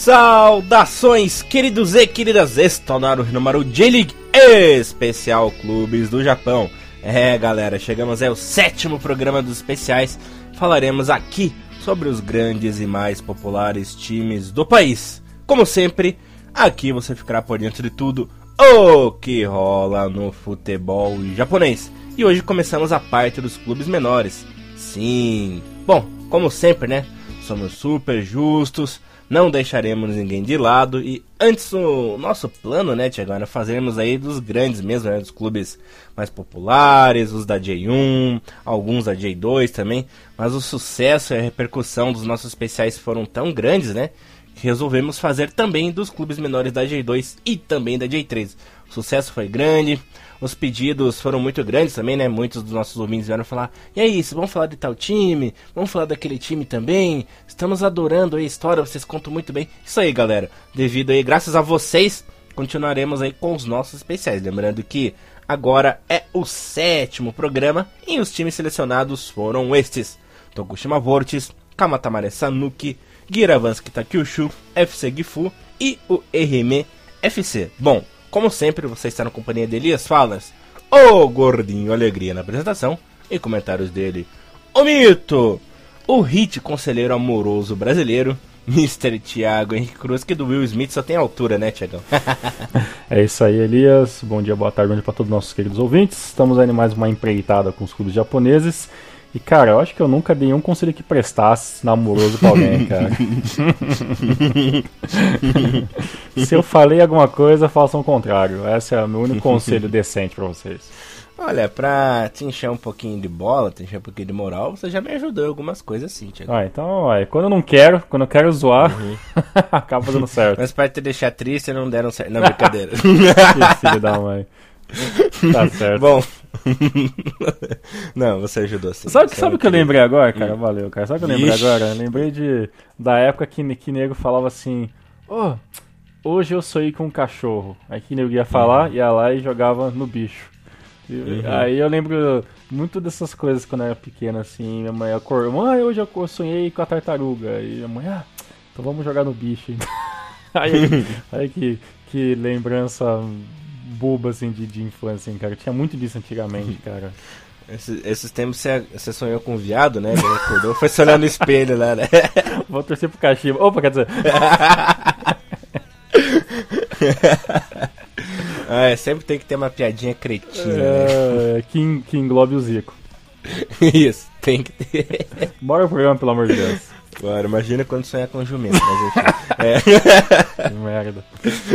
Saudações, queridos e queridas, está no número J-League Especial Clubes do Japão. É, galera, chegamos ao sétimo programa dos especiais. Falaremos aqui sobre os grandes e mais populares times do país. Como sempre, aqui você ficará por dentro de tudo o que rola no futebol japonês. E hoje começamos a parte dos clubes menores. Sim, bom, como sempre, né? Somos super justos não deixaremos ninguém de lado e antes o nosso plano, né, Tiago, era fazermos aí dos grandes mesmo, né, dos clubes mais populares, os da J1, alguns da J2 também, mas o sucesso e a repercussão dos nossos especiais foram tão grandes, né, que resolvemos fazer também dos clubes menores da J2 e também da J3. O sucesso foi grande, os pedidos foram muito grandes também, né? Muitos dos nossos ouvintes vieram falar: e aí, vamos falar de tal time? Vamos falar daquele time também? Estamos adorando a história, vocês contam muito bem. Isso aí, galera. Devido aí, graças a vocês, continuaremos aí com os nossos especiais. Lembrando que agora é o sétimo programa e os times selecionados foram estes: Tokushima Vortis, Kamatamare Sanuki, Giravansky Takyushu, FC Gifu e o RM FC. Bom, como sempre, você está na companhia de Elias Falas, o gordinho alegria na apresentação e comentários dele. O mito, o hit conselheiro amoroso brasileiro, Mr. Thiago Henrique Cruz, que do Will Smith só tem altura, né, Thiagão? é isso aí, Elias. Bom dia, boa tarde, bom dia para todos os nossos queridos ouvintes. Estamos aí mais uma empreitada com os clubes japoneses. E, cara, eu acho que eu nunca dei um conselho que prestasse namoroso pra alguém, cara. Se eu falei alguma coisa, façam o contrário. Esse é o meu único conselho decente para vocês. Olha, pra te encher um pouquinho de bola, te encher um pouquinho de moral, você já me ajudou em algumas coisas assim, Tiago. Ah, então, ó, quando eu não quero, quando eu quero zoar, uhum. acaba dando certo. Mas pra te deixar triste, não deram certo. Não, brincadeira. que filho da mãe. Tá certo. Bom. Não, você ajudou sim. Sabe, sabe o que eu lembrei agora, cara? Hum. Valeu, cara. Sabe o que eu lembrei Ixi. agora? Eu lembrei de, da época que, que nego falava assim: Ô, oh, hoje eu sonhei com um cachorro. Aí que nego ia falar, uhum. ia lá e jogava no bicho. Uhum. Aí eu lembro muito dessas coisas quando eu era pequena, assim. Minha mãe acordou: Mãe, hoje eu sonhei com a tartaruga. E minha mãe, ah, então vamos jogar no bicho. aí, aí que, que lembrança boba, assim, de, de infância, hein, cara. Tinha muito disso antigamente, cara. Esses, esses tempos você, você sonhou com um viado, né? Ele acordou, foi se olhar no espelho lá, né? Vou torcer pro cachimbo. Opa, quer dizer. ah, é, sempre tem que ter uma piadinha cretina. É, né? que, que englobe o Zico. Isso, tem que ter. Bora pro programa, pelo amor de Deus. Claro, imagina quando sonhar com jumento, mas enfim. é. Merda.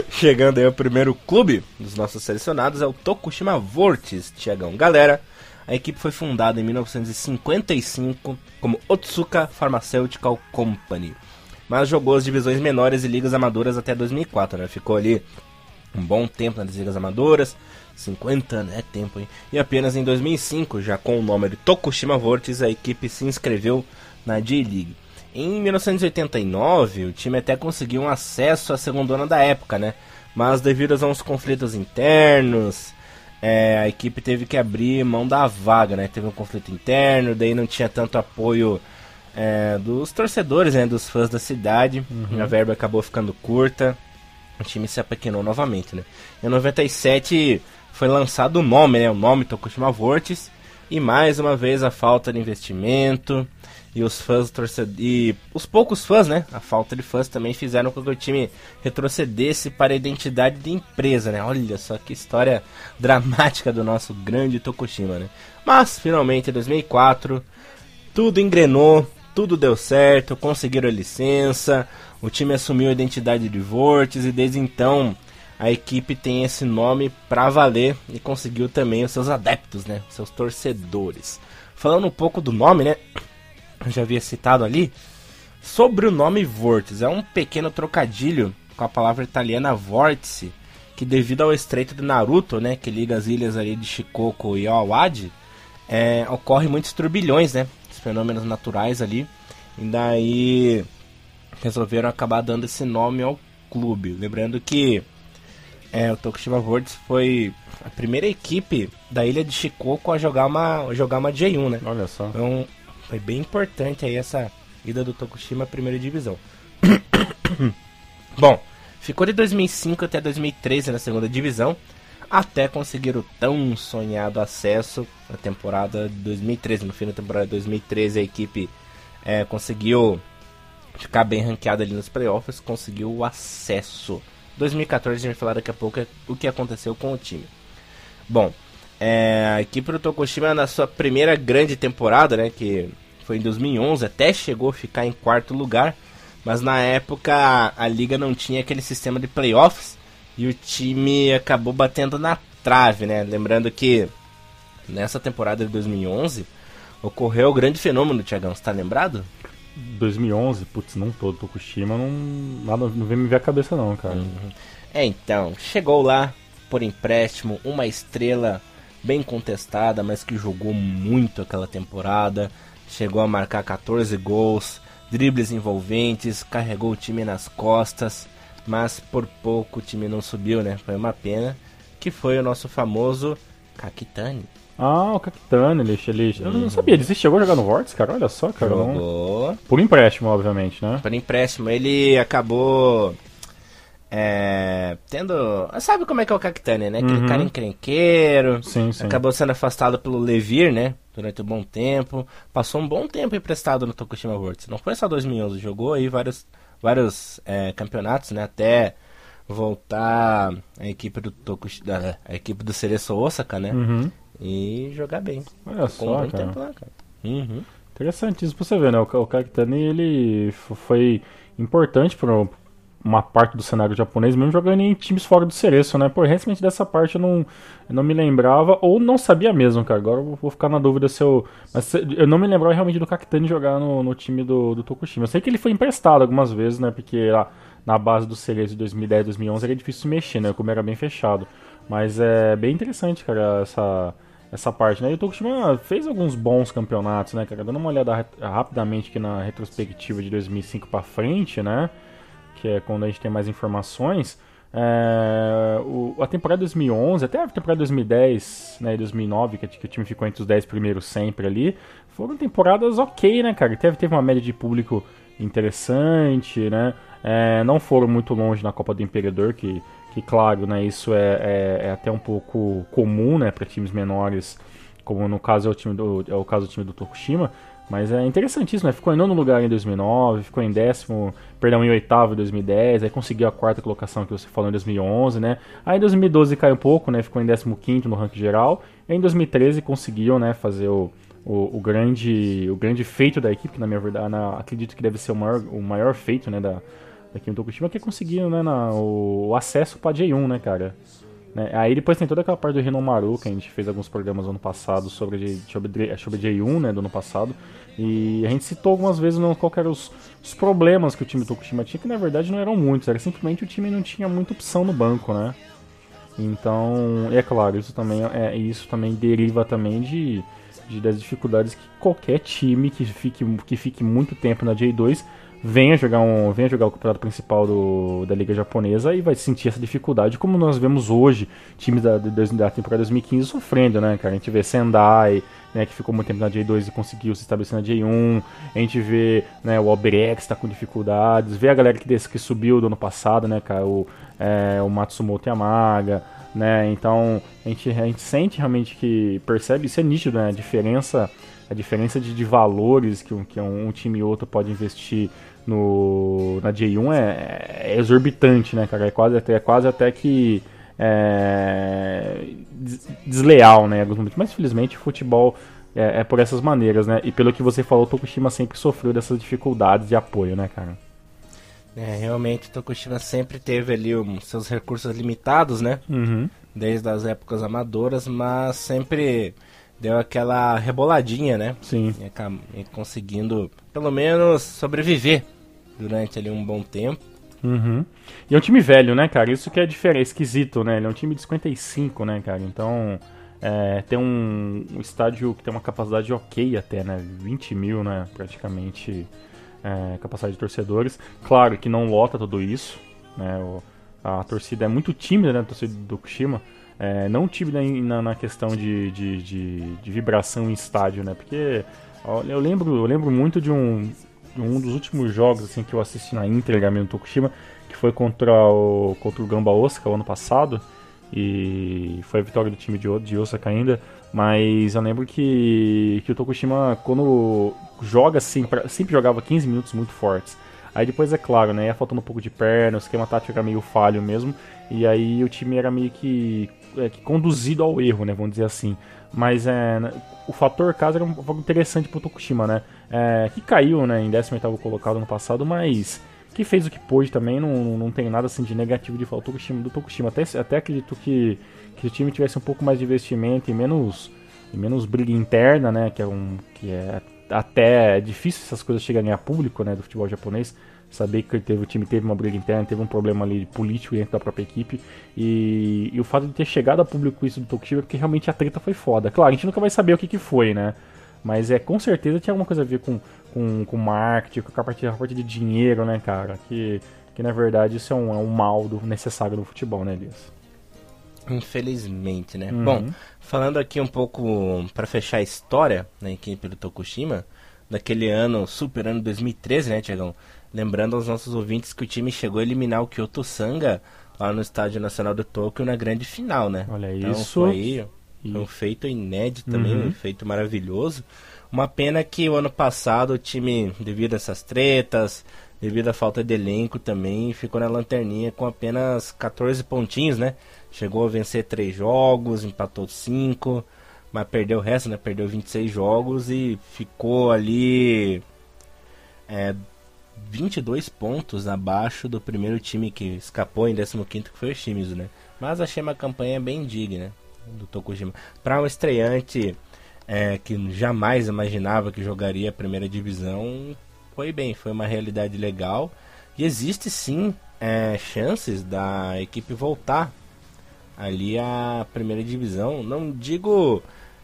Chegando aí o primeiro clube dos nossos selecionados é o Tokushima Vortis, Tiagão. Galera, a equipe foi fundada em 1955 como Otsuka Pharmaceutical Company, mas jogou as divisões menores e ligas amadoras até 2004, né? Ficou ali um bom tempo nas ligas amadoras, 50 anos, é tempo, hein? E apenas em 2005, já com o nome de Tokushima Vortis, a equipe se inscreveu na J-League. Em 1989, o time até conseguiu um acesso à segunda da época, né? Mas devido a uns conflitos internos, é, a equipe teve que abrir mão da vaga, né? Teve um conflito interno, daí não tinha tanto apoio é, dos torcedores, né? Dos fãs da cidade. Uhum. A verba acabou ficando curta. O time se apequenou novamente, né? Em 97 foi lançado o nome, né? O nome Tokushima Vortis. E mais uma vez a falta de investimento e os fãs torcedores. E os poucos fãs, né? A falta de fãs também fizeram com que o time retrocedesse para a identidade de empresa, né? Olha só que história dramática do nosso grande Tokushima, né? Mas finalmente em 2004 tudo engrenou, tudo deu certo, conseguiram a licença, o time assumiu a identidade de Vortex e desde então a equipe tem esse nome pra valer e conseguiu também os seus adeptos, né? Seus torcedores. Falando um pouco do nome, né? Eu já havia citado ali, sobre o nome Vortex. É um pequeno trocadilho com a palavra italiana vórtice, que devido ao estreito de Naruto, né, que liga as ilhas ali de Shikoku e Awadi, é, ocorre muitos turbilhões, né, os fenômenos naturais ali, e daí resolveram acabar dando esse nome ao clube. Lembrando que é, o Tokushima Vortex foi a primeira equipe da ilha de Shikoku a jogar uma, jogar uma J1, né? Olha só. Então, foi bem importante aí essa ida do Tokushima à primeira divisão. Bom, ficou de 2005 até 2013 na segunda divisão, até conseguir o tão sonhado acesso na temporada de 2013. No fim da temporada de 2013, a equipe é, conseguiu ficar bem ranqueada ali nos playoffs, conseguiu o acesso. 2014 a gente vai falar daqui a pouco o que aconteceu com o time. Bom, é, a equipe do Tokushima na sua primeira grande temporada, né, que foi em 2011, até chegou a ficar em quarto lugar, mas na época a liga não tinha aquele sistema de playoffs e o time acabou batendo na trave, né? Lembrando que nessa temporada de 2011 ocorreu o grande fenômeno, Tiagão, você tá lembrado? 2011, putz, não todo Tokushima, não, nada, não vem me ver a cabeça não, cara. Uhum. É, então, chegou lá por empréstimo, uma estrela bem contestada, mas que jogou muito aquela temporada, chegou a marcar 14 gols, dribles envolventes, carregou o time nas costas, mas por pouco o time não subiu, né? Foi uma pena, que foi o nosso famoso Kakitani. Ah, o Capitano, ele, ele eu não sabia, ele chegou a jogar no Vortex, cara, olha só, cara. Jogou. Não... Por empréstimo, obviamente, né? Por empréstimo, ele acabou é, tendo. Sabe como é que é o Cactânia, né? Aquele uhum. cara encrenqueiro. Sim, sim. Acabou sendo afastado pelo Levir, né? Durante um bom tempo. Passou um bom tempo emprestado no Tokushima Vortex. Não foi só 2011, jogou aí vários, vários é, campeonatos, né? Até voltar a equipe do Tokushima, a equipe do Cereço Osaka, né? Uhum e jogar bem. Olha só, um cara. Lá, cara. Uhum. Interessante isso pra você ver, né? O, o ele foi importante para uma parte do cenário japonês, mesmo jogando em times fora do Cereço, né? Por recentemente dessa parte eu não, eu não me lembrava, ou não sabia mesmo, cara. Agora eu vou ficar na dúvida se eu. Mas eu não me lembrava realmente do Kakitani jogar no, no time do, do Tokushima. Eu sei que ele foi emprestado algumas vezes, né? Porque lá na base do Cereço de 2010, 2011 era difícil mexer, né? Como era bem fechado. Mas é bem interessante, cara, essa essa parte, né? E o Tokushima fez alguns bons campeonatos, né, cara? Dando uma olhada rapidamente aqui na retrospectiva de 2005 para frente, né? Que é quando a gente tem mais informações. É, o, a temporada 2011, até a temporada 2010 né, e 2009, que, que o time ficou entre os 10 primeiros sempre ali, foram temporadas ok, né, cara? Teve, teve uma média de público interessante, né? É, não foram muito longe na Copa do Imperador, que que claro, né, isso é, é, é até um pouco comum, né, para times menores, como no caso é o time do é o caso do time do Tokushima, mas é interessantíssimo, né? Ficou em nono lugar em 2009, ficou em décimo, perdão, em oitavo em 2010, aí conseguiu a quarta colocação que você falou em 2011, né? Aí em 2012 caiu um pouco, né? Ficou em décimo quinto no ranking geral. E em 2013 conseguiu, né, fazer o, o, o, grande o grande feito da equipe, que na minha verdade, na, acredito que deve ser o maior, o maior feito, né, da, aqui no Tokushima, que conseguiu né, na, o, o, acesso pra J1, né, cara? Né? Aí depois tem toda aquela parte do Rinomaru, que a gente fez alguns programas ano passado sobre, sobre, sobre J1, né, do ano passado. E a gente citou algumas vezes não, qual eram os, os, problemas que o time Tokushima tinha, que na verdade não eram muitos, era simplesmente o time não tinha muita opção no banco, né? Então, é claro, isso também, é, isso também deriva também de, de, das dificuldades que qualquer time que fique, que fique muito tempo na J2 venha jogar um venha jogar o campeonato principal do, da liga japonesa e vai sentir essa dificuldade como nós vemos hoje times da, da temporada 2015 sofrendo né cara? A gente vê Sendai né, que ficou muito tempo na J2 e conseguiu se estabelecer na J1 a gente vê né, o Albrecht está com dificuldades. Vê a galera que, desse, que subiu do ano passado né cara? O, é, o Matsumoto Yamaga né? Então a gente, a gente sente realmente que percebe isso é nítido né? A diferença a diferença de, de valores que, um, que um, um time e outro pode investir no, na J1 é, é exorbitante, né, cara? É quase até, é quase até que é, desleal, né? Mas felizmente o futebol é, é, por essas maneiras, né? E pelo que você falou, o Tokushima sempre sofreu dessas dificuldades de apoio, né, cara? É, realmente o Tokushima sempre teve ali um, seus recursos limitados, né? Uhum. Desde as épocas amadoras, mas sempre deu aquela reboladinha, né? Sim. E conseguindo, pelo menos, sobreviver durante ali um bom tempo. Uhum. E é um time velho, né, cara? Isso que é diferente, é esquisito, né? Ele é um time de 55, né, cara? Então, é, tem um, um, estádio que tem uma capacidade ok até, né? 20 mil, né, praticamente, é, capacidade de torcedores. Claro que não lota tudo isso, né? O, a torcida é muito tímida, né, a torcida do Kushima. É, não tímida na, na questão de, de, de, de, vibração em estádio, né? Porque eu lembro, eu lembro muito de um, um dos últimos jogos assim que eu assisti na íntegra mesmo Tokushima, que foi contra o, contra o Gamba Osaka o ano passado. E foi a vitória do time de, de Osaka ainda. Mas eu lembro que, que o Tokushima, quando joga assim, sempre jogava 15 minutos muito fortes. Aí depois, é claro, né, ia faltando um pouco de perna, o esquema tático era meio falho mesmo. E aí o time era meio que, é, que conduzido ao erro, né, vamos dizer assim. Mas é, o fator casa era um pouco interessante pro Tokushima, né? É, que caiu né, em 18 colocado no passado, mas que fez o que pôde também, não, não tem nada assim de negativo de falar do Tokushima. Do Tokushima. Até, até acredito que, que o time tivesse um pouco mais de investimento e menos, e menos briga interna, né? Que é, um, que é até difícil essas coisas chegarem a público né, do futebol japonês. Saber que teve, o time teve uma briga interna, teve um problema ali político dentro da própria equipe. E, e o fato de ter chegado a público isso do Tokushima é porque realmente a treta foi foda. Claro, a gente nunca vai saber o que, que foi, né? Mas é com certeza tinha alguma coisa a ver com, com, com marketing, com a parte, a parte de dinheiro, né, cara? Que, que na verdade isso é um, é um mal do, necessário no futebol, né, Elias? Infelizmente, né? Uhum. Bom, falando aqui um pouco para fechar a história da equipe do Tokushima, daquele ano, super ano 2013, né, Tiagão? Lembrando aos nossos ouvintes que o time chegou a eliminar o Kyoto Sanga lá no Estádio Nacional do Tóquio na grande final, né? Olha então, isso. Foi foi um feito inédito também, uhum. um feito maravilhoso. Uma pena que o ano passado o time, devido a essas tretas, devido à falta de elenco também, ficou na lanterninha com apenas 14 pontinhos, né? Chegou a vencer 3 jogos, empatou 5, mas perdeu o resto, né? Perdeu 26 jogos e ficou ali é, 22 pontos abaixo do primeiro time que escapou em 15 que foi o Shimizu, né? Mas achei uma campanha bem digna do Tokujima. Para um estreante é, que jamais imaginava que jogaria a primeira divisão, foi bem, foi uma realidade legal. E existe sim é, chances da equipe voltar ali à primeira divisão. Não digo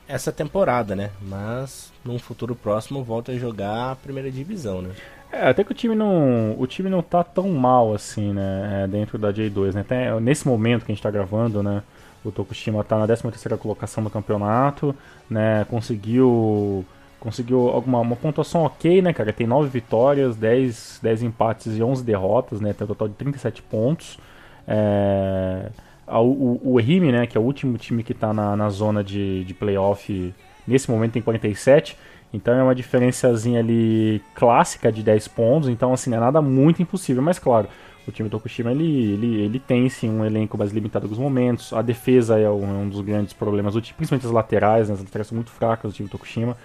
essa temporada, né? Mas num futuro próximo volta a jogar a primeira divisão, né? É, até que o time não, o time não tá tão mal assim, né? É, dentro da J2, né? Até nesse momento que a gente tá gravando, né? O Tokushima está na 13ª colocação do campeonato, né? Conseguiu conseguiu alguma uma pontuação ok, né, cara? Tem 9 vitórias, 10, 10 empates e 11 derrotas, né? Tem um total de 37 pontos. É... O, o, o Rime, né, que é o último time que está na, na zona de, de playoff, nesse momento tem 47. Então é uma diferençazinha ali clássica de 10 pontos. Então, assim, não é nada muito impossível. Mas, claro, o time do Tokushima ele, ele, ele tem sim um elenco mais limitado em alguns momentos. A defesa é um, é um dos grandes problemas, principalmente as laterais, né? as laterais são muito fracas do time do Tokushima.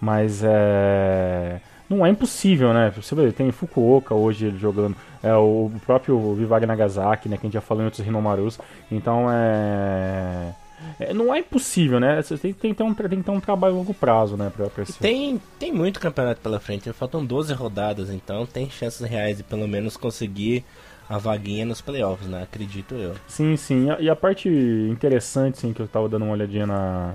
Mas é. Não é impossível, né? Você vê, tem Fukuoka hoje jogando, é o próprio Vivari Nagasaki, né? Que a gente já falou em outros Rinomarus. Então é. É, não é impossível, né? Você tem, tem, que ter um, tem que ter um trabalho a longo prazo, né? Pra, pra esse... tem, tem muito campeonato pela frente, faltam 12 rodadas, então tem chances reais de pelo menos conseguir a vaguinha nos playoffs, né? Acredito eu. Sim, sim. E a parte interessante, sim, que eu tava dando uma olhadinha na,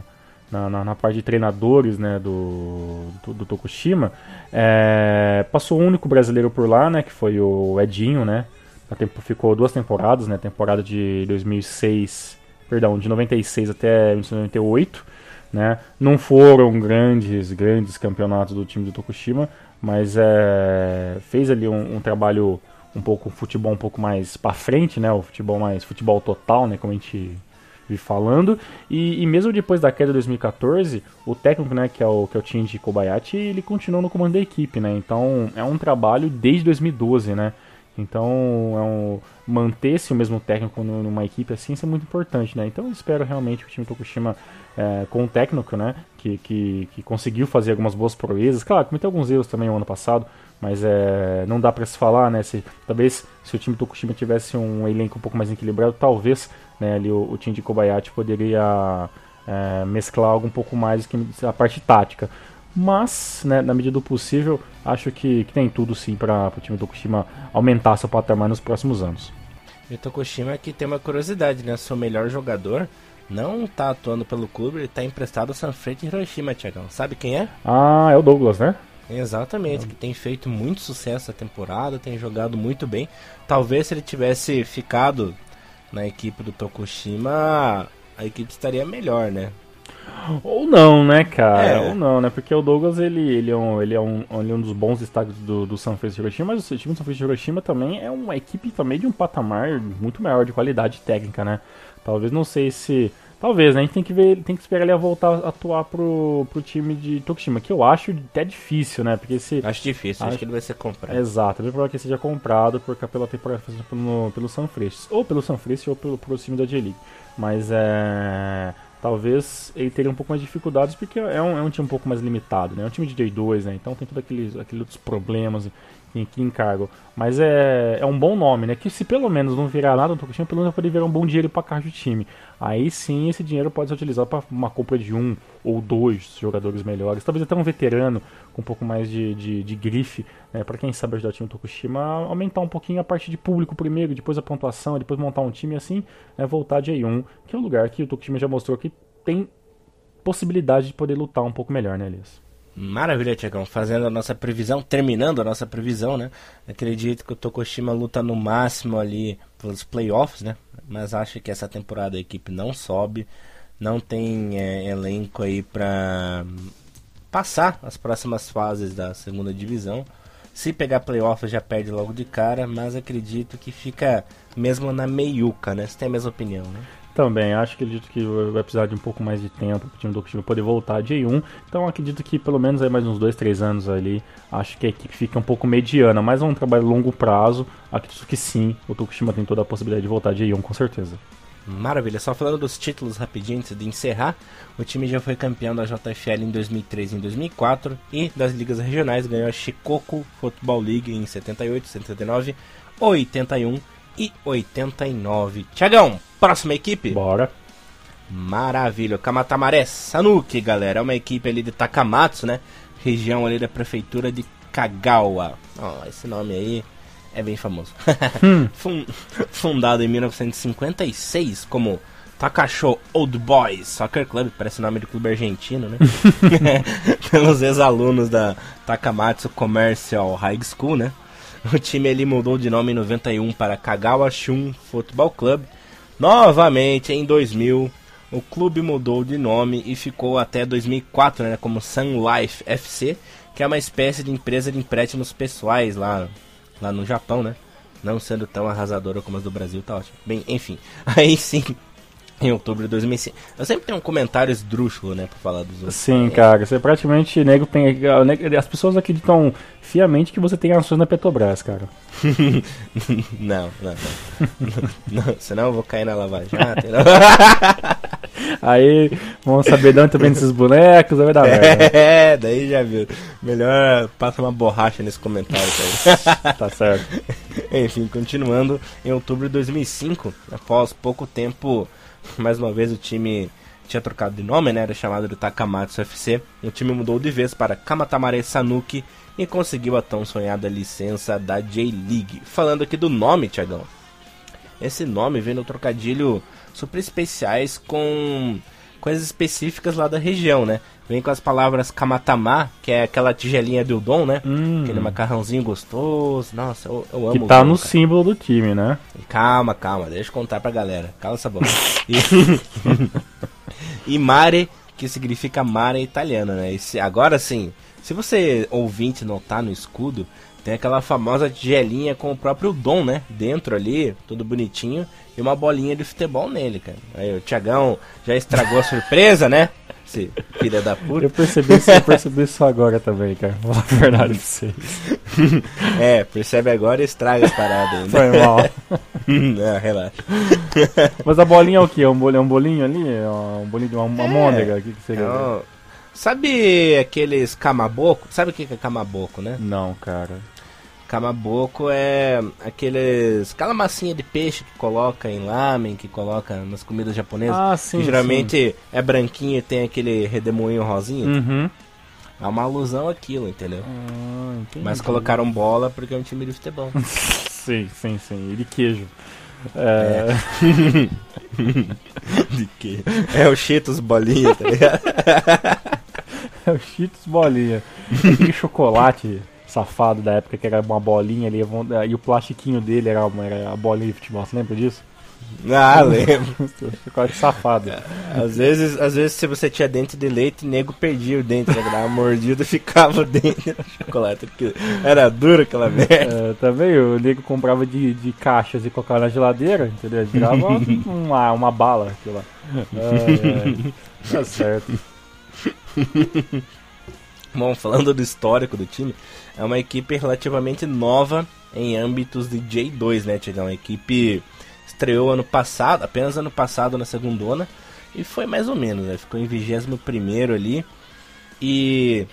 na, na, na parte de treinadores, né, do, do, do Tokushima, é, passou o único brasileiro por lá, né, que foi o Edinho, né? Tempo, ficou duas temporadas, né? Temporada de 2006 perdão, de 96 até 1998, né? Não foram grandes, grandes campeonatos do time do Tokushima, mas é, fez ali um, um trabalho um pouco futebol um pouco mais para frente, né? O futebol mais futebol total, né? Como a gente vi falando. E, e, mesmo depois da queda de 2014, o técnico, né, que é o que é o Shinji Kobayashi, ele continuou no comando da equipe, né? Então é um trabalho desde 2012, né? Então, é um, manter-se o mesmo técnico numa equipe assim isso é muito importante, né? Então, eu espero realmente que o time Tokushima, é, com o técnico, né, que, que, que, conseguiu fazer algumas boas proezas, claro, cometeu alguns erros também no ano passado, mas é, não dá para se falar, né? Se, talvez se o time Tokushima tivesse um elenco um pouco mais equilibrado, talvez né, ali o, o time de Kobayashi poderia é, mesclar algo um pouco mais que a parte tática. Mas, né, na medida do possível, acho que, que tem tudo sim para o time do Tokushima aumentar seu patamar nos próximos anos. E o Tokushima que tem uma curiosidade, né? Seu melhor jogador não está atuando pelo clube, ele está emprestado a Sanfrecce Hiroshima, Tiagão. Sabe quem é? Ah, é o Douglas, né? Exatamente, que tem feito muito sucesso a temporada, tem jogado muito bem. Talvez se ele tivesse ficado na equipe do Tokushima, a equipe estaria melhor, né? Ou não, né, cara? É. Ou não, né? Porque o Douglas, ele, ele, é, um, ele, é, um, ele é um dos bons destaques do, do San Francisco Hiroshima, mas o time do San Francisco Hiroshima também é uma equipe também de um patamar muito maior de qualidade técnica, né? Talvez não sei se. Talvez, né? A gente tem que ver, tem que esperar ele a voltar a atuar pro, pro time de Tokushima, que eu acho até difícil, né? Porque se. Acho difícil, acho, Acho- que ele vai ser comprado. Exato, é bem provável que ele seja comprado por, pela temporada pelo, pelo Sanfrecce. Ou pelo Sanfrecce ou pelo, pelo time da J-League. Mas é. Talvez ele teria um pouco mais de dificuldades porque é um, é um time um pouco mais limitado, né? É um time de J2, né? Então tem todos aqueles, aqueles problemas que, que encargam. Mas é, é um bom nome, né? Que se pelo menos não virar nada no Tokushima, pelo menos vai poder virar um bom dinheiro para caixa do time. Aí sim esse dinheiro pode ser utilizado para uma compra de um ou dois jogadores melhores. Talvez até um veterano com um pouco mais de, de, de grife, né? Para quem sabe ajudar o time do Tokushima a aumentar um pouquinho a parte de público primeiro, depois a pontuação, depois montar um time assim né, voltar de A1, que é um lugar que o Tokushima já mostrou que tem possibilidade de poder lutar um pouco melhor, né, Elias? Maravilha, Tiagão. Fazendo a nossa previsão, terminando a nossa previsão, né? Acredito que o Tokushima luta no máximo ali pelos playoffs, né? Mas acho que essa temporada a equipe não sobe, não tem é, elenco aí pra passar as próximas fases da segunda divisão. Se pegar playoffs já perde logo de cara, mas acredito que fica mesmo na meiuca, né? Você tem a mesma opinião, né? Também, acho que acredito que vai precisar de um pouco mais de tempo para o time do Tokushima poder voltar de A1. Então acredito que pelo menos aí mais uns 2, 3 anos ali, acho que a equipe fica um pouco mediana, mas é um trabalho longo prazo. Acredito que sim, o Tokushima tem toda a possibilidade de voltar de A1 com certeza. Maravilha, só falando dos títulos rapidinho antes de encerrar, o time já foi campeão da JFL em 2003 e em 2004 e das ligas regionais ganhou a Shikoku Football League em 78, 79, 81 e 89. Tiagão, próxima equipe? Bora. Maravilha, Kamatamare Sanuki, galera, é uma equipe ali de Takamatsu, né? Região ali da prefeitura de Kagawa. Ó, esse nome aí é bem famoso. Fun- Fundado em 1956 como Takasho Old Boys Soccer Club, parece nome de clube argentino, né? Pelos ex-alunos da Takamatsu Commercial High School, né? O time ali mudou de nome em 91 para Kagawa Shun Football Club. Novamente em 2000, o clube mudou de nome e ficou até 2004 né, como Sun Life FC, que é uma espécie de empresa de empréstimos pessoais lá, lá no Japão, né? Não sendo tão arrasadora como as do Brasil, tá ótimo. Bem, enfim, aí sim, em outubro de 2005. Eu sempre tenho um comentário esdrúxulo, né, pra falar dos outros. Sim, cara, você praticamente nego tem. As pessoas acreditam fiamente que você tem ações na Petrobras, cara. não, não, não. não. Senão eu vou cair na Lava Jato. não. Aí vamos saber de onde tá vendo esses bonecos, aí vai dar merda. É, daí já viu. Melhor passa uma borracha nesse comentário aí. Tá certo. Enfim, continuando, em outubro de 2005, após pouco tempo, mais uma vez o time tinha trocado de nome, né? Era chamado de Takamatsu FC. O time mudou de vez para Kamatamare Sanuki e conseguiu a tão sonhada licença da J-League. Falando aqui do nome, Tiagão. Esse nome vem no trocadilho super especiais com coisas específicas lá da região, né? Vem com as palavras kamatama, que é aquela tigelinha de udon, né? Hum. Aquele macarrãozinho gostoso. Nossa, eu, eu amo Que o tá no cara. símbolo do time, né? Calma, calma, deixa eu contar pra galera. Cala essa boca. E, e mare, que significa mare italiano, né? E se- agora sim, se você ouvinte notar no escudo, tem aquela famosa tigelinha com o próprio Dom, né? Dentro ali, tudo bonitinho, e uma bolinha de futebol nele, cara. Aí o Tiagão já estragou a surpresa, né? Esse filha da puta. Eu percebi isso, eu percebi isso agora também, cara. Vou falar a verdade pra vocês. É, percebe agora e estraga a parada ainda. Foi mal. Não, relaxa. Mas a bolinha é o quê? É um bolinho, é um bolinho ali? É um bolinho de uma, uma môndega? O que, que seria? Não. Sabe aqueles camaboco? Sabe o que que é camaboco, né? Não, cara. Camaboco é aqueles. aquela massinha de peixe que coloca em lamen, que coloca nas comidas japonesas. Ah, sim. que geralmente é branquinho e tem aquele redemoinho rosinha. sim. Uhum. É uma alusão àquilo, entendeu? Ah, entendi. Mas colocaram bola porque é um time de futebol. Sim, sim, sim. E de queijo. É... de quê? É o Cheetos bolinha, tá ligado? É o Cheetos bolinha. Aquele chocolate safado da época que era uma bolinha ali e o plastiquinho dele era, uma, era a bolinha de futebol. Você lembra disso? Ah, lembro. Chocolate safado. Às vezes, às vezes, se você tinha dente de leite, o nego perdia o dente, né? Dava mordida ficava o dente no chocolate, porque era duro aquela merda. É, também o nego comprava de, de caixas e colocava na geladeira, entendeu? Virava uma, uma bala aquilo lá. É, é, tá certo. Bom, falando do histórico do time, é uma equipe relativamente nova em âmbitos de J2, né, Tiagão? Uma equipe estreou ano passado, apenas ano passado na segundona, e foi mais ou menos, né? Ficou em 21 ali. E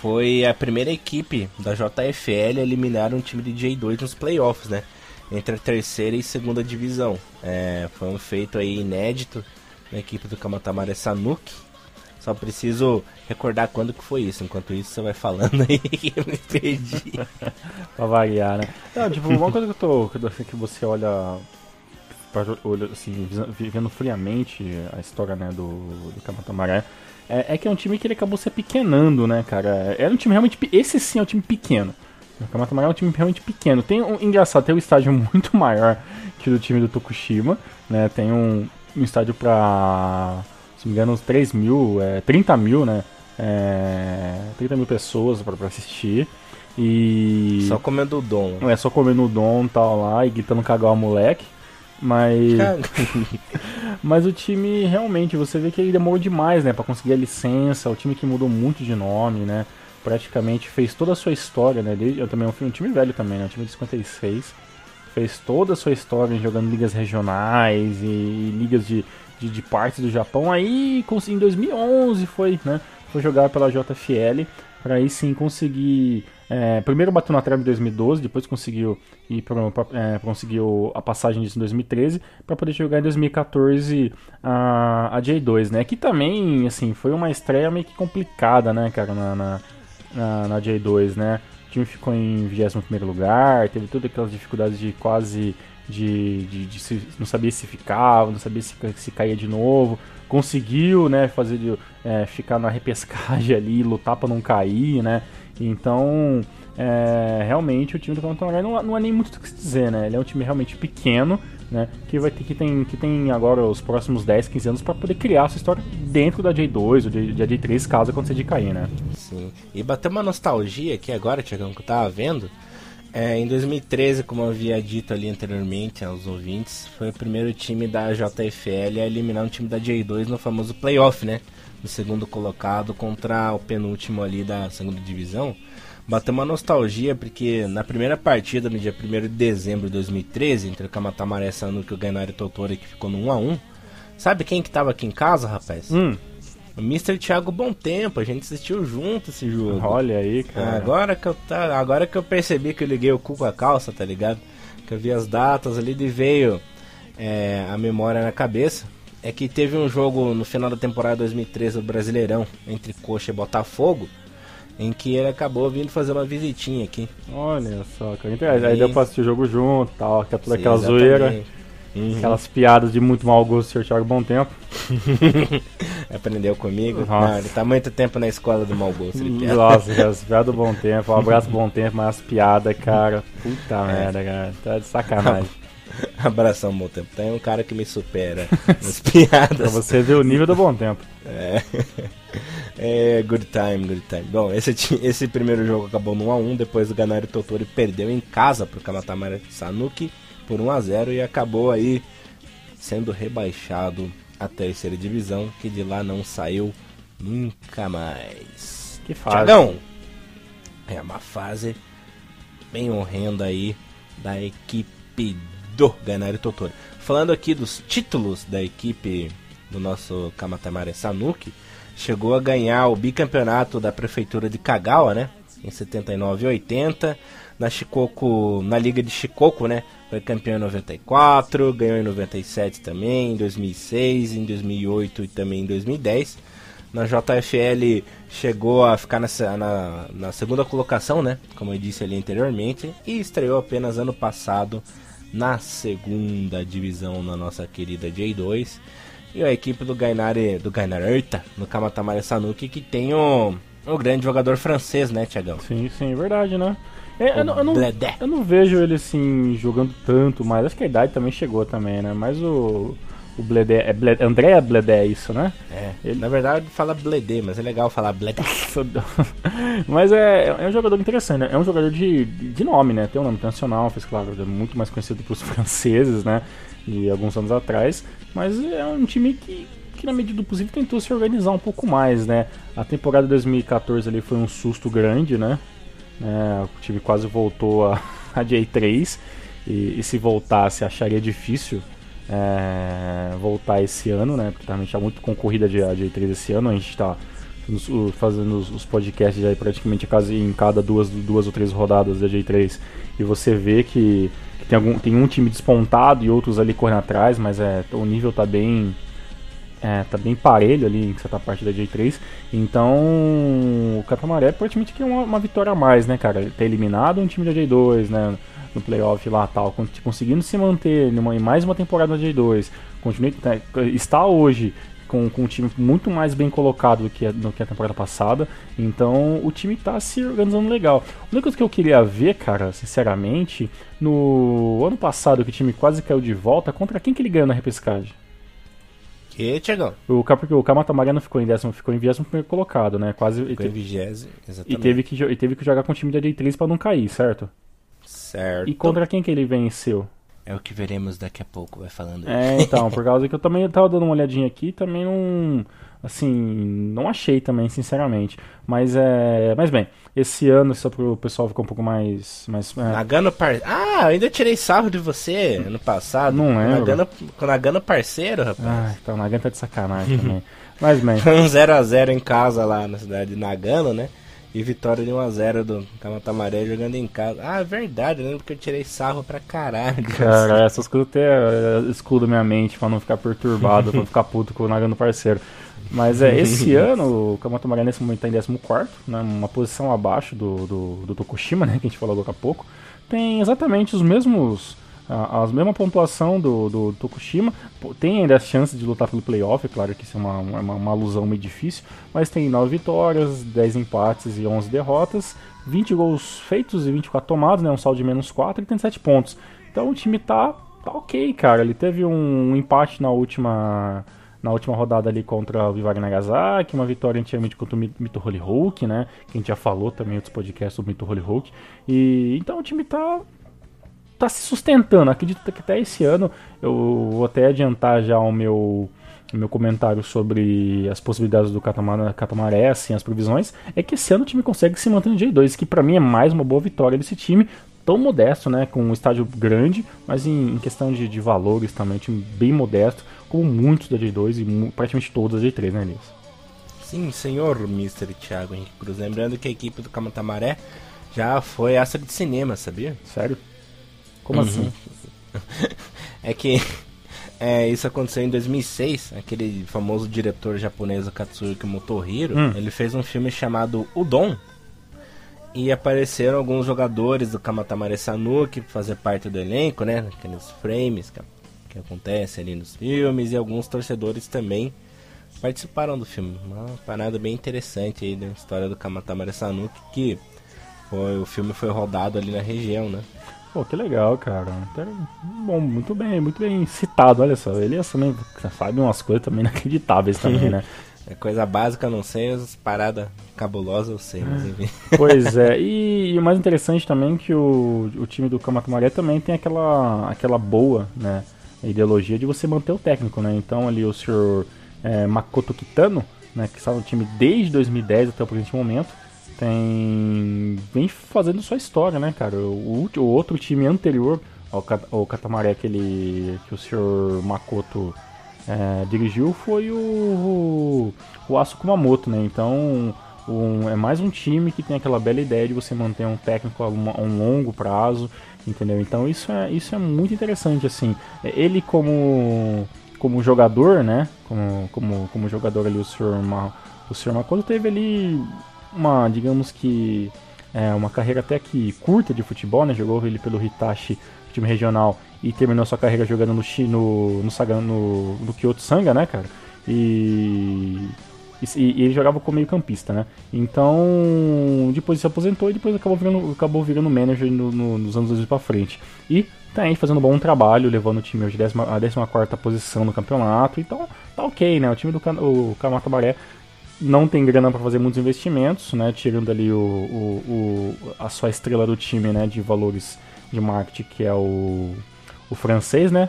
foi a primeira equipe da JFL a eliminar um time de J2 nos playoffs, né? Entre a terceira e segunda divisão. É, foi um feito aí inédito na equipe do Kamatamare Sanuki. Só preciso recordar quando que foi isso. Enquanto isso, você vai falando aí que eu me perdi. pra variar, né? Não, tipo, uma coisa que eu tô. Que você olha. Assim, vivendo friamente a história né, do, do Kamatamaré, é, é, que é um time que ele acabou se pequenando, né, cara? Era um time realmente. Esse sim é um time pequeno. O Kamatamaré é um time realmente pequeno. Tem um engraçado, tem um estádio muito maior que o do time do Tokushima, né? Tem um, um estádio pra se não me engano, uns 3 mil, é, 30 mil, né? É, 30 mil pessoas para assistir. E. Só comendo o dom. É, só comendo o dom e tal lá e gritando cagar o moleque. Mas. Mas o time realmente, você vê que ele demorou demais, né? para conseguir a licença. O time que mudou muito de nome, né? Praticamente fez toda a sua história, né? Eu também fui um time velho também, né? Um time de 56. Fez toda a sua história jogando ligas regionais e, e ligas de, de, de partes do Japão. Aí em 2011 foi, né? Foi jogar pela JFL para aí sim conseguir. É, primeiro bateu na trave em 2012, depois conseguiu ir pra, é, conseguiu a passagem disso em 2013 para poder jogar em 2014 a, a J2, né? Que também assim foi uma estreia meio que complicada, né, cara, na, na, na, na J2, né? O time ficou em 21 lugar, teve todas aquelas dificuldades de quase de, de, de se, não sabia se ficava, não sabia se, se caía de novo. Conseguiu, né, fazer de, é, ficar na repescagem ali, lutar para não cair, né? Então, é, realmente o time do Canton não, não é nem muito o que se dizer, né? Ele é um time realmente pequeno, né? Que vai ter que tem, que tem agora os próximos 10, 15 anos para poder criar sua história dentro da J2 ou da J3, caso aconteça de cair, né? Sim. E bateu uma nostalgia aqui agora, Tiagão, que eu tava vendo. É, em 2013, como eu havia dito ali anteriormente aos ouvintes, foi o primeiro time da JFL a eliminar um time da J2 no famoso playoff, né? No segundo colocado contra o penúltimo ali da segunda divisão. Bateu uma nostalgia porque na primeira partida, no dia 1 de dezembro de 2013, entre o Kamatamaré Sanuki e o Gainari Totori, que ficou no 1x1, sabe quem que tava aqui em casa, rapaz? Hum. Mr. Thiago Bom Tempo, a gente assistiu junto esse jogo. Olha aí, cara. Agora que eu, tá, agora que eu percebi que eu liguei o cu com a calça, tá ligado? Que eu vi as datas ali e veio é, a memória na cabeça. É que teve um jogo no final da temporada 2013 do Brasileirão, entre Coxa e Botafogo, em que ele acabou vindo fazer uma visitinha aqui. Olha só, cara. Então, aí, aí deu pra assistir o jogo junto tal, que é toda aquela zoeira. Uhum. Aquelas piadas de muito mau gosto do Sr. Thiago Bom Tempo. Aprendeu comigo? Não, ele tá muito tempo na escola do mau gosto. Nossa, as piadas do Bom Tempo. Um abraço Bom Tempo, mas as piadas, cara. Puta é. merda, cara. Tá de sacanagem. Abração, Bom Tempo. Tem um cara que me supera nas piadas. pra você ver o nível do Bom Tempo. É. É, good time, good time. Bom, esse, esse primeiro jogo acabou no 1x1, depois o Ganari Totori perdeu em casa pro Kamatamare Sanuki por 1 a 0 e acabou aí sendo rebaixado à terceira divisão, que de lá não saiu nunca mais. Que fase. Tiagão, é uma fase bem horrenda aí da equipe do Ganari Totori. Falando aqui dos títulos da equipe do nosso Kamatamare Sanuki, chegou a ganhar o bicampeonato da prefeitura de Kagawa, né? Em 79 e 80 na Shikoku, na Liga de Shikoku, né? Foi campeão em 94, ganhou em 97 também, em 2006, em 2008 e também em 2010. Na JFL chegou a ficar nessa, na, na segunda colocação, né? Como eu disse ali anteriormente, e estreou apenas ano passado na segunda divisão na nossa querida J2. E a equipe do Gainari, do Gainari no Kamatamare Sanuki, que tem o, o grande jogador francês, né, Tiagão? Sim, sim, verdade, né? É, eu, não, eu, não, eu, não, vejo ele assim jogando tanto, mas acho que a idade também chegou também, né? Mas o. O Bledé, é André Bledé, é isso, né? É, ele... na verdade fala Bledé, mas é legal falar Bledé. mas é, é um jogador interessante, né? É um jogador de, de nome, né? Tem um nome internacional, fez claro, é muito mais conhecido pelos franceses, né? E alguns anos atrás, mas é um time que, que na medida do possível tentou se organizar um pouco mais, né? A temporada de 2014 ali foi um susto grande, né? É, o time quase voltou a, a J3 e, e, se voltasse acharia difícil é, voltar esse ano, né? Porque também está muito concorrida a J3 esse ano. A gente está fazendo os, podcasts aí praticamente em cada duas, duas ou três rodadas da J3 e você vê que, que, tem, algum, tem um time despontado e outros ali correndo atrás, mas é, o nível está bem é, tá bem parelho ali em certa parte da J3. Então, o Catamaré praticamente que é uma, uma, vitória a mais, né, cara? Ter eliminado um time da J2, né? No playoff lá tal, conseguindo se manter numa, em mais uma temporada da J2, continue, né, está hoje com, com um time muito mais bem colocado do que, a, do que a temporada passada. Então o time está se organizando legal. A única coisa que eu queria ver, cara, sinceramente, no ano passado que o time quase caiu de volta, contra quem que ele ganhou na repescagem? Que, Tiagão? O, porque o Kamatamaré não ficou em décimo, ficou em vigésimo primeiro colocado, né? Quase. Ficou em vigésimo, exatamente. E teve, que, e teve que jogar com o time da J3 pra não cair, certo? Certo. E contra quem que ele venceu? É o que veremos daqui a pouco, vai falando. É, então, por causa que eu também tava dando uma olhadinha aqui, também não assim, não achei também, sinceramente. Mas é. Mas bem, esse ano, só pro pessoal ficar um pouco mais. mais é... Nagano par... Ah, eu ainda tirei sarro de você ano passado. Não lembro. Nagano, com Nagano parceiro, rapaz. Ah, então Nagano tá de sacanagem também. Mas bem. um 0x0 em casa lá na cidade de Nagano, né? E vitória de 1x0 do Kamatamaré jogando em casa. Ah, é verdade, lembro que eu tirei sarro pra caralho. Cara, essas coisas até eh, excludo minha mente pra não ficar perturbado, pra não ficar puto com o Nagano parceiro. Mas é, esse ano o Kamato Maria nesse momento está em 14, né, uma posição abaixo do, do, do, Tokushima, né, que a gente falou agora há pouco. Tem exatamente os mesmos. A, a mesma pontuação do, do, do, Tokushima. Tem ainda as chances de lutar pelo playoff, é claro que isso é uma, uma, uma alusão meio difícil. Mas tem 9 vitórias, 10 empates e 11 derrotas. 20 gols feitos e 24 tomados, né, um saldo de menos 4 e tem 7 pontos. Então o time tá, tá ok, cara. Ele teve um, um empate na última na última rodada ali contra o Vivari Nagasaki, uma vitória antigamente contra o Mito Holy Hulk, né? Que a gente já falou também em outros podcasts sobre o Mito Holy Hulk. E então o time tá tá se sustentando. Acredito que até esse ano eu vou até adiantar já o meu o meu comentário sobre as possibilidades do Catamaré, Catamaré, assim, as previsões, é que esse ano o time consegue se manter no J2, que para mim é mais uma boa vitória desse time, tão modesto, né, com um estádio grande, mas em, em questão de, de, valores também, um time bem modesto, como muitos da J2 e praticamente todos da J3, né, Elias? Sim, senhor Mr. Thiago Henrique Cruz. Lembrando que a equipe do Camatamaré já foi astro de cinema, sabia? Sério? Como uhum. assim? é que é, isso aconteceu em 2006. Aquele famoso diretor japonês Katsuki Motohiro, hum. ele fez um filme chamado Udon. E apareceram alguns jogadores do Kamatamare Sanuki fazer parte do elenco, né? Aqueles frames que que acontece ali nos filmes e alguns torcedores também participaram do filme. Uma parada bem interessante aí da história do Kamatamare Sanuki, que foi, o filme foi rodado ali na região, né? Pô, que legal, cara. Bom, muito bem, muito bem citado, olha só. Ele também sabe umas coisas também inacreditáveis também, né? É coisa básica, não sei, as paradas cabulosas eu sei, mas enfim. Pois é, e, e, o mais interessante também é que o, o time do Kamatamare também tem aquela, aquela boa, né? Ideologia de você manter o técnico, né? Então ali o senhor é, Makoto Kitano, né, que está no time desde 2010 até o presente momento, tem vem fazendo sua história, né, cara? O, o outro time anterior ao, ao Catamaré que, ele, que o senhor Makoto é, dirigiu foi o, o, o Asu Kumamoto, né? Então um, é mais um time que tem aquela bela ideia de você manter um técnico a um, a um longo prazo entendeu? Então isso é, isso é muito interessante, assim. Ele como, como jogador, né? Como, como, como jogador ali, o Sr. Ma, o Sr. Makoto teve ali uma, digamos que, é, uma carreira até que curta de futebol, né? Jogou ele pelo Hitachi, time regional, e terminou sua carreira jogando no, no, no, no, no Kyoto Sanga, né, cara? E e, e ele jogava como meio campista, né? Então, depois se aposentou e depois acabou virando, acabou virando manager no, no, nos anos 2000 pra frente. E tá aí fazendo um bom trabalho, levando o time hoje a 14 posição no campeonato. Então, tá ok, né? O time do o Camata Baré não tem grana para fazer muitos investimentos, né? Tirando ali o, o, o, a sua estrela do time, né? De valores de marketing, que é o, o francês, né?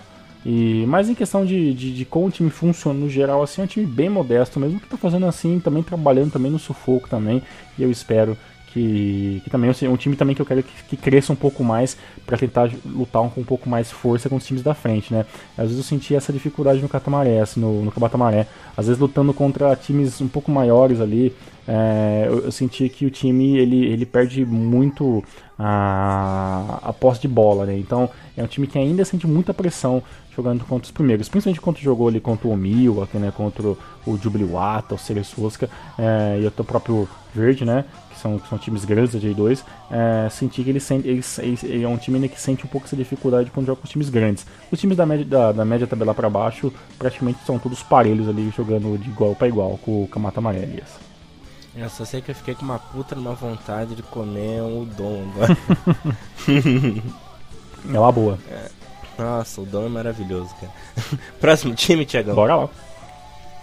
E, mas em questão de, de, de, como o time funciona no geral, assim, é um time bem modesto mesmo, que tá fazendo assim, também trabalhando também no sufoco também, e eu espero que, que também é um time também que eu quero que, que cresça um pouco mais para tentar lutar com um pouco mais força com os times da frente, né? Às vezes eu senti essa dificuldade no Catamaré, assim, no, no Cabatamaré. Às vezes lutando contra times um pouco maiores ali, é, eu, eu, senti que o time ele, ele perde muito a, a posse de bola, né? Então é um time que ainda sente muita pressão jogando contra os primeiros, principalmente quando jogou ali contra o aqui, né, contra o Jubiluata, o Ceres Fusca é, e o próprio Verde, né, que são, que são times grandes da J2, é, senti que ele, sente, ele, ele, é um time que sente um pouco essa dificuldade quando joga com os times grandes. Os times da média, da, da média tabela para baixo praticamente são todos parelhos ali, jogando de igual para igual com o Kamata Amarelas. Eu só sei que eu fiquei com uma puta numa vontade de comer um udon agora. é uma boa. É. Nossa, o Dom é maravilhoso, cara. Próximo time, Tiagão. Bora lá.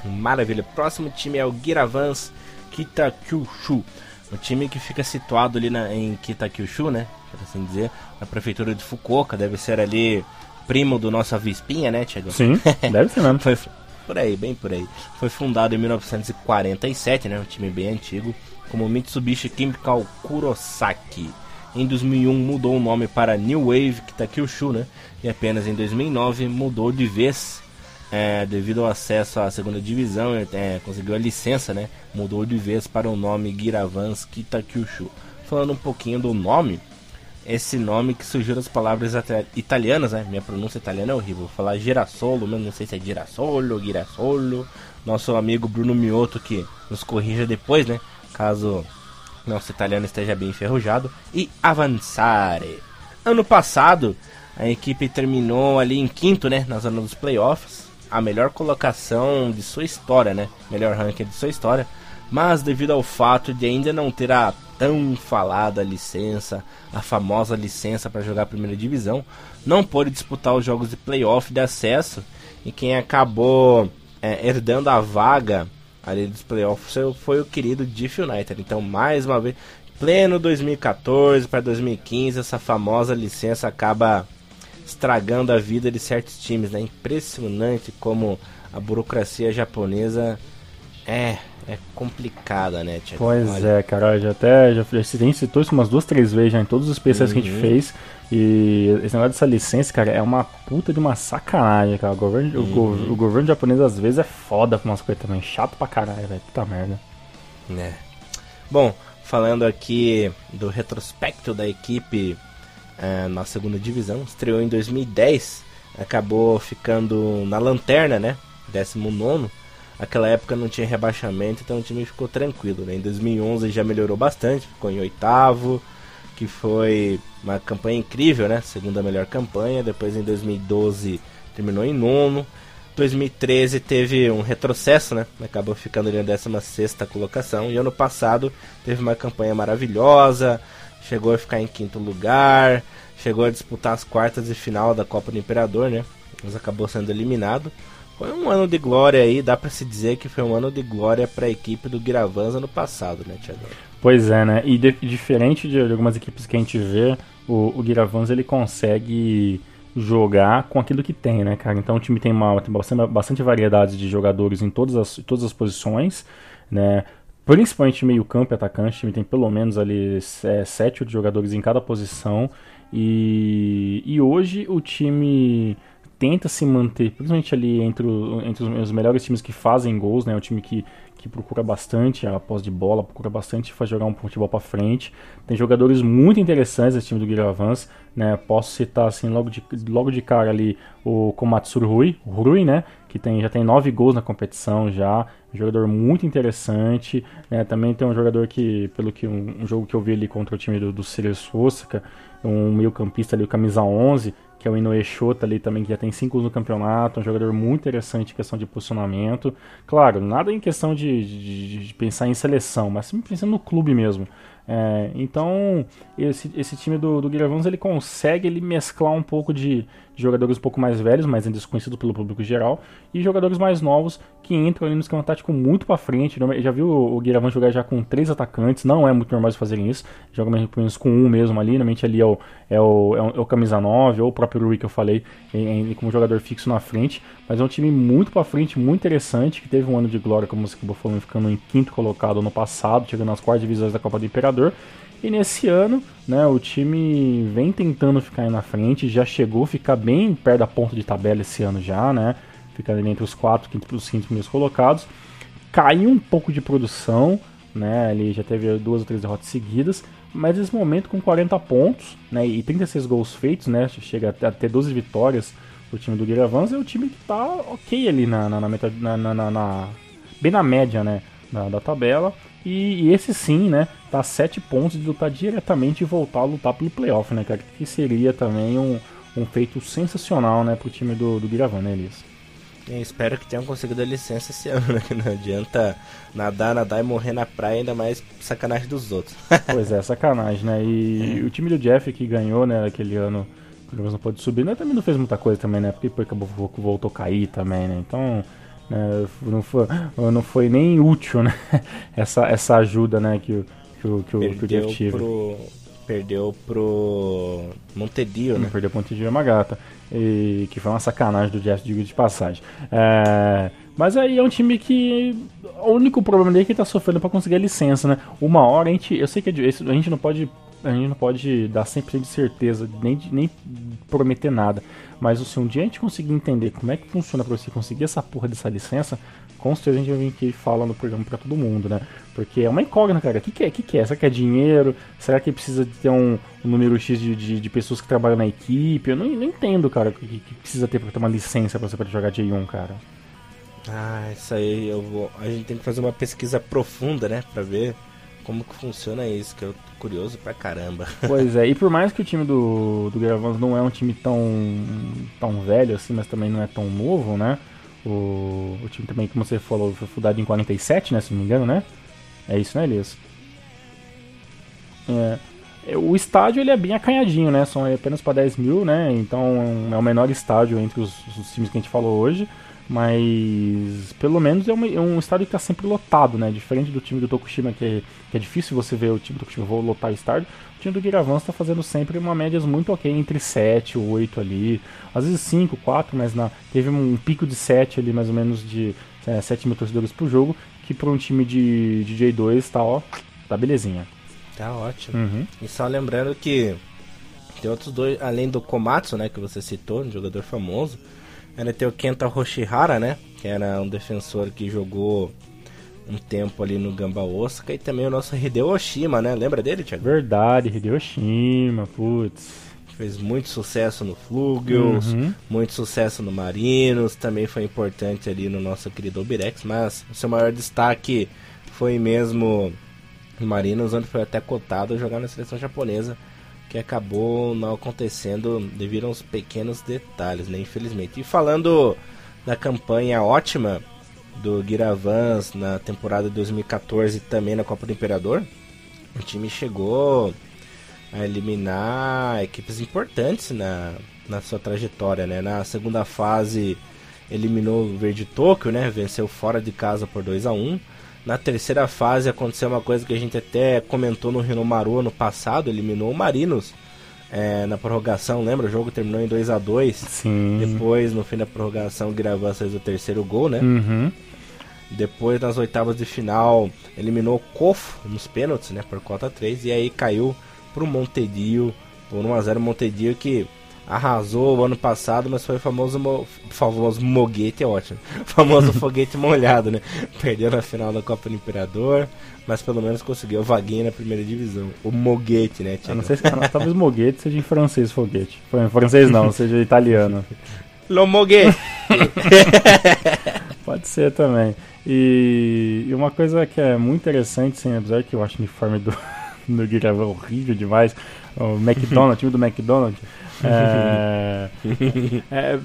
Maravilha. Próximo time é o Giravans Kitakyushu. O time que fica situado ali na, em Kitakyushu, né? Por assim dizer. Na prefeitura de Fukuoka. Deve ser ali primo do nosso Avispinha, né, Tiagão? Sim, deve ser mesmo. Foi por aí, bem por aí. Foi fundado em 1947, né? Um time bem antigo. Como Mitsubishi Chemical Kurosaki. Em 2001 mudou o nome para New Wave Kitakyushu, né? E apenas em 2009 mudou de vez é, devido ao acesso à segunda divisão, é, conseguiu a licença, né? Mudou de vez para o nome Giravans Kitakyushu. Falando um pouquinho do nome, esse nome que surgiu das palavras italianas, né? Minha pronúncia italiana é horrível. Vou falar girassolo, mas não sei se é girassolo, girassolo. Nosso amigo Bruno Mioto que nos corrija depois, né? Caso nosso italiano esteja bem enferrujado, e avançare. Ano passado, a equipe terminou ali em quinto, né, na zona dos playoffs, a melhor colocação de sua história, né, melhor ranking de sua história, mas devido ao fato de ainda não ter a tão falada licença, a famosa licença para jogar a primeira divisão, não pôde disputar os jogos de playoff de acesso. E quem acabou é, herdando a vaga ali dos playoffs foi o querido Diff United. Então, mais uma vez, pleno 2014 para 2015, essa famosa licença acaba estragando a vida de certos times, né? Impressionante como a burocracia japonesa é é complicada, né, Tia? Pois Olha. é, cara, já até já, já citou isso umas duas, três vezes já em todos os PCs uhum. que a gente uhum. fez. E esse negócio dessa licença, cara, é uma puta de uma sacanagem, cara. O governo, uhum. o, o, governo japonês às vezes é foda com umas coisas também. Chato pra caralho, velho. Puta merda. É. Bom, falando aqui do retrospecto da equipe é, na segunda divisão, estreou em 2010, acabou ficando na lanterna, né? 19 Aquela época não tinha rebaixamento, então o time ficou tranquilo. Né? Em 2011 já melhorou bastante, ficou em oitavo, que foi uma campanha incrível, né? Segunda melhor campanha. Depois em 2012 terminou em nono. 2013 teve um retrocesso, né? Acabou ficando ali na 16 colocação. E ano passado teve uma campanha maravilhosa, chegou a ficar em quinto lugar, chegou a disputar as quartas de final da Copa do Imperador, né? Mas acabou sendo eliminado. Foi um ano de glória aí, dá para se dizer que foi um ano de glória para a equipe do Giravanza no passado, né, Thiago? Pois é, né? E de, diferente de, algumas equipes que a gente vê, o, o Giravanza ele consegue jogar com aquilo que tem, né, cara? Então o time tem, uma, tem bastante, bastante variedade de jogadores em todas as, todas as posições, né? Principalmente meio campo e atacante, o time tem pelo menos ali é, sete jogadores em cada posição. E, e hoje o time tenta se manter, principalmente ali entre, o, entre os, melhores times que fazem gols, né? O time que, que procura bastante a posse de bola, procura bastante faz jogar um futebol para frente. Tem jogadores muito interessantes nesse time do Guilherme né? Posso citar assim logo de, logo de cara ali o Komatsuru Rui, Rui, né? Que tem, já tem nove gols na competição já, um jogador muito interessante. Né? Também tem um jogador que, pelo que um, um jogo que eu vi ali contra o time do, do Sirius um meio campista ali, o camisa 11, que é o Inoue Shota ali também, que já tem 5 no campeonato, um jogador muito interessante em questão de posicionamento. Claro, nada em questão de, de, de pensar em seleção, mas pensando no clube mesmo. É, então, esse, esse time do, do Guilherme ele consegue ele mesclar um pouco de, jogadores um pouco mais velhos, mas ainda desconhecidos pelo público geral, e jogadores mais novos que entram ali no esquema tático muito para frente. Já viu o Guilherme jogar já com três atacantes, não é muito normal eles fazerem isso, joga menos com um mesmo ali, normalmente ali é o, é o, é o, é o camisa 9, ou o próprio Rui que eu falei, em, como jogador fixo na frente, mas é um time muito para frente, muito interessante, que teve um ano de glória, como você acabou falando, ficando em quinto colocado no passado, chegando nas quartas divisões da Copa do Imperador, e nesse ano, né, o time vem tentando ficar aí na frente, já chegou a ficar bem perto da ponta de tabela esse ano já, né? Ficando entre os quatro, quinto os cinco primeiros colocados. Caiu um pouco de produção, né? Ele já teve duas ou três derrotas seguidas, mas nesse momento com 40 pontos, né, e 36 gols feitos, né? Chega a ter 12 vitórias o time do Guilherme é o time que tá ok ali na, na, na, na, na, na bem na média, né? Da, da tabela. E, e, esse sim, né, tá a 7 pontos de lutar diretamente e voltar a lutar pelo playoff, né, cara? Que seria também um, um feito sensacional, né, pro time do, do Guiravan, né, Elias? Eu espero que tenham conseguido a licença esse ano, né? Que não adianta nadar, nadar e morrer na praia, ainda mais sacanagem dos outros. pois é, sacanagem, né? E é. o time do Jeff que ganhou, né, aquele ano, o não pôde subir, né? Também não fez muita coisa também, né? Porque depois acabou, voltou a cair também, né? Então né? Não, foi, não foi nem útil né? essa, essa ajuda né? que, o, que, o, que, o, que o Jeff tive. Pro, perdeu pro Montedio, né? Perdeu pro Montedio Magata. E, que foi uma sacanagem do Jeff, digo de passagem. É, mas aí é um time que. O único problema dele é que ele tá sofrendo para conseguir a licença, né? Uma hora a gente. Eu sei que é a gente não pode. A gente não pode dar 100% de certeza, nem, nem prometer nada. Mas se um dia a gente conseguir entender como é que funciona para você conseguir essa porra dessa licença, com certeza a gente vai vir aqui falar no programa para todo mundo, né? Porque é uma incógnita, cara. O que, que é? O que, que é? Será que é dinheiro? Será que precisa ter um, um número X de, de, de, pessoas que trabalham na equipe? Eu não, não entendo, cara, o que, que, precisa ter para ter uma licença para você poder jogar J1, cara. Ah, isso aí eu vou. A gente tem que fazer uma pesquisa profunda, né? Pra ver como que funciona isso, que eu tô curioso pra caramba. Pois é, e por mais que o time do, do Gravans não é um time tão, tão velho assim, mas também não é tão novo, né? O, o time também, como você falou, foi fundado em 47, né? Se não me engano, né? É isso, né, Elias? É, o estádio ele é bem acanhadinho, né? São apenas para 10 mil, né? Então é o menor estádio entre os, os times que a gente falou hoje. Mas pelo menos é, uma, é um estádio que está sempre lotado, né? Diferente do time do Tokushima, que é, que é difícil você ver o time do Tokushima vou lotar o estádio. O time do Giravan está fazendo sempre uma média muito ok, entre 7 e 8 ali. Às vezes 5, 4, mas na, teve um pico de 7 ali, mais ou menos de é, 7 mil torcedores por jogo. Que para um time de, de J2 está, ó, tá belezinha. Tá ótimo. Uhum. E só lembrando que tem outros dois, além do Komatsu, né, que você citou, um jogador famoso Ainda tem o Kenta Hoshihara, né? Que era um defensor que jogou um tempo ali no Gamba Osaka. E também o nosso Hideo Oshima, né? Lembra dele, Thiago? Verdade, Hideo Oshima, putz. Fez muito sucesso no Flugels, uhum. muito sucesso no Marinos, também foi importante ali no nosso querido Obirex, mas o seu maior destaque foi mesmo no Marinos, onde foi até cotado jogar na seleção japonesa que acabou não acontecendo devido a uns pequenos detalhes, né? Infelizmente. E falando da campanha ótima do Giravans na temporada de 2014 e também na Copa do Imperador, o time chegou a eliminar equipes importantes na, na sua trajetória, né? Na segunda fase eliminou o Verde Tóquio, né? Venceu fora de casa por 2 a 1 na terceira fase aconteceu uma coisa que a gente até comentou no Rinomaru ano passado, eliminou o Marinos é, na prorrogação, lembra? O jogo terminou em 2 a 2 Sim. Depois, no fim da prorrogação, fez o terceiro gol, né? Uhum. Depois, nas oitavas de final, eliminou o Kofo nos pênaltis, né? Por cota 3. E aí caiu pro Montedio, por 1x0 Montedio, que arrasou o ano passado, mas foi o famoso, mo famoso moguete, é ótimo. famoso foguete molhado, né? Perdeu na final da Copa do Imperador, mas pelo menos conseguiu vaguinha na primeira divisão. O moguete, né, Tiago? não sei se talvez moguete seja em francês foguete. Em francês não, seja italiano. Lo moguete. Pode ser também. E, e, uma coisa que é muito interessante, sem apesar que eu acho o uniforme do, do Guilherme horrível demais, o McDonald's, time do McDonald's, É,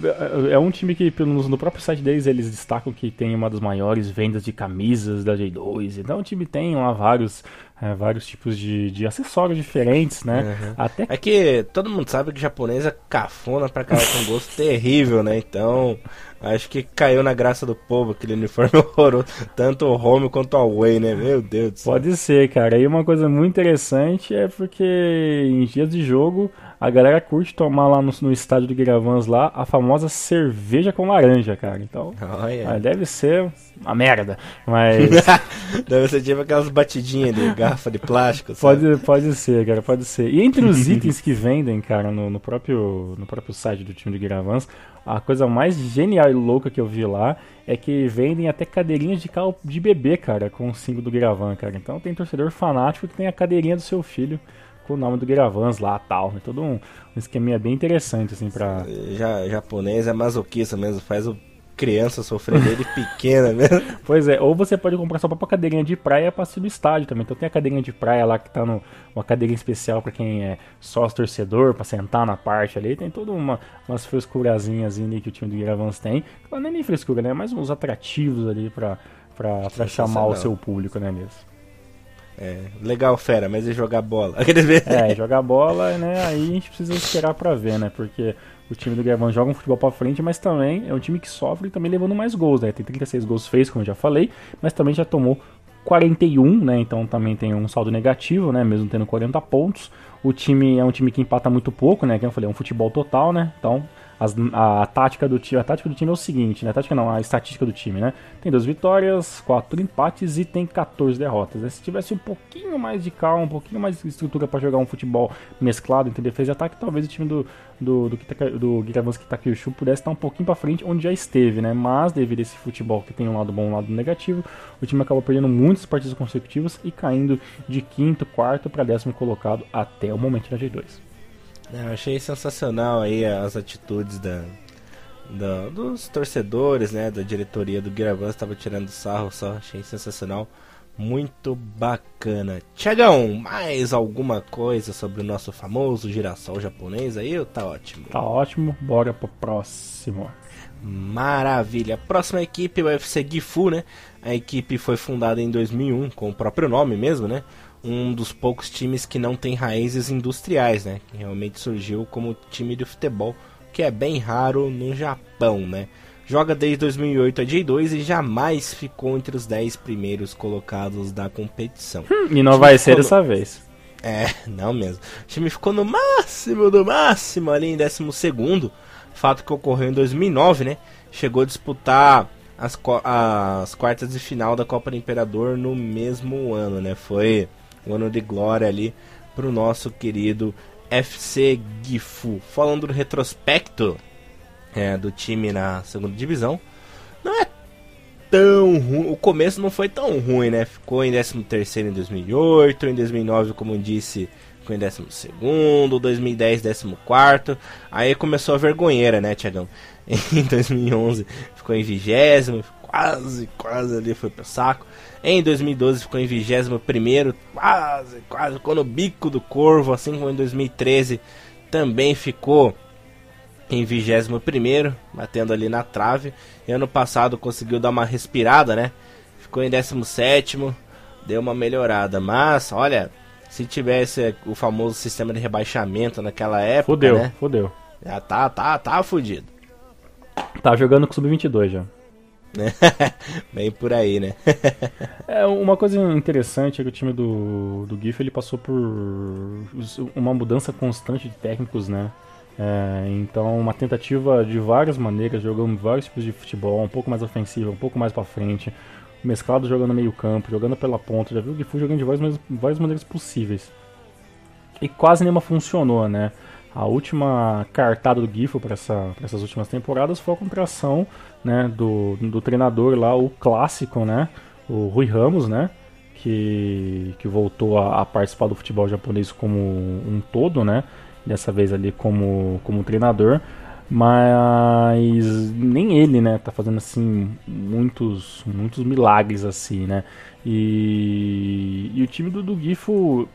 é, é, um time que, no próprio site deles, eles destacam que tem uma das maiores vendas de camisas da J2. Então o time tem lá vários, é, vários tipos de, de acessórios diferentes, né? Uhum. Até... É que todo mundo sabe que japonês é cafona pra cara com gosto terrível, né? Então Acho que caiu na graça do povo aquele uniforme horroroso. Tanto o home quanto o away, né? Meu Deus do céu. Pode ser, cara. E uma coisa muito interessante é porque em dias de jogo a galera curte tomar lá no, no estádio do Guiravans lá a famosa cerveja com laranja, cara. Então, oh, yeah. deve ser uma merda, mas... deve ser tipo aquelas batidinhas de garrafa de plástico, Pode, pode ser, cara, pode ser. E entre os itens que vendem, cara, no, no, próprio, no próprio site do time do Guiravans, a coisa mais genial e louca que eu vi lá é que vendem até cadeirinhas de carro de bebê, cara, com o símbolo do Guiravan, cara. Então tem torcedor fanático que tem a cadeirinha do seu filho com o nome do Guiravans lá tal. Né? Todo um, um esqueminha bem interessante, assim, pra. Já, japonês é masoquista mesmo, faz o criança sofrer dele pequena mesmo. Pois é, ou você pode comprar sua própria cadeirinha de praia pra assistir no estádio também. Então tem a cadeirinha de praia lá que tá no, uma cadeirinha especial para quem é sócio torcedor, para sentar na parte ali. Tem toda uma umas frescurazinhas ali que o time do Guiravans tem. Não é nem frescura, né? É mais uns atrativos ali pra, pra, pra chamar o seu público, né, mesmo. É, legal, fera, mas e jogar bola? é, jogar bola, né? Aí a gente precisa esperar pra ver, né? Porque o time do Guerrero joga um futebol para frente, mas também é um time que sofre também levando mais gols, né? Tem 36 gols feitos, como eu já falei, mas também já tomou 41, né? Então também tem um saldo negativo, né? Mesmo tendo 40 pontos. O time é um time que empata muito pouco, né? Como eu falei, é um futebol total, né? Então as, a, a, tática do time, a tática do time é o seguinte, né? A tática não, a estatística do time, né? Tem duas vitórias, quatro empates e tem 14 derrotas. Né? Se tivesse um pouquinho mais de calma, um pouquinho mais de estrutura para jogar um futebol mesclado entre defesa e ataque, talvez o time do do do, do Giravanski Takeuchu pudesse estar um pouquinho para frente onde já esteve, né? Mas devido a esse futebol que tem um lado bom um lado negativo, o time acabou perdendo muitas partidas consecutivas e caindo de quinto, quarto para décimo colocado até o momento da G2. É, eu achei sensacional aí as atitudes da, da, dos torcedores, né, da diretoria do Guiravans, estava tirando sarro, só achei sensacional, muito bacana. Tiagão, mais alguma coisa sobre o nosso famoso girassol japonês aí tá ótimo? Tá ótimo, bora pro próximo. Maravilha. Próxima equipe, o UFC Gifu, né? A equipe foi fundada em 2001 com o próprio nome mesmo, né? Um dos poucos times que não tem raízes industriais, né? Que realmente surgiu como time de futebol, que é bem raro no Japão, né? Joga desde 2008 a J2 e jamais ficou entre os 10 primeiros colocados da competição. Hum, e não vai ser dessa vez. É, não mesmo. O time ficou no máximo do máximo ali em 12 segundo, fato que ocorreu em 2009, né? Chegou a disputar as, as quartas de final da Copa do Imperador no mesmo ano, né? Foi um ano de glória ali para o nosso querido FC Gifu. Falando do retrospecto é, do time na segunda divisão, não é tão ruim. O começo não foi tão ruim, né? Ficou em 13 em 2008, em 2009, como disse, ficou em 12, 2010, 14. Aí começou a vergonheira, né, Tiagão? Em 2011 ficou em 20, quase, quase ali foi pro saco. Em 2012 ficou em 21 quase, quase ficou no bico do corvo, assim como em 2013 também ficou em 21 batendo ali na trave. E ano passado conseguiu dar uma respirada, né? Ficou em 17 deu uma melhorada. Mas, olha, se tivesse o famoso sistema de rebaixamento naquela época. Fudeu, né? fudeu. Já tá, tá, tá fudido. Tá jogando com sub-22 já. Bem por aí, né? é, uma coisa interessante é que o time do, do GIF ele passou por uma mudança constante de técnicos, né? É, então, uma tentativa de várias maneiras, jogando vários tipos de futebol, um pouco mais ofensivo, um pouco mais para frente, mesclado jogando meio campo, jogando pela ponta, já viu o GIF jogando de várias, várias maneiras possíveis. E quase nenhuma funcionou, né? A última cartada do Gifo para essa, essas últimas temporadas foi a contração né, do, do treinador lá, o clássico, né, o Rui Ramos, né, que, que voltou a, a, participar do futebol japonês como um todo, né, dessa vez ali como, como treinador, mas nem ele, né, tá fazendo assim muitos muitos milagres assim, né, e, e o time do, do Gifo,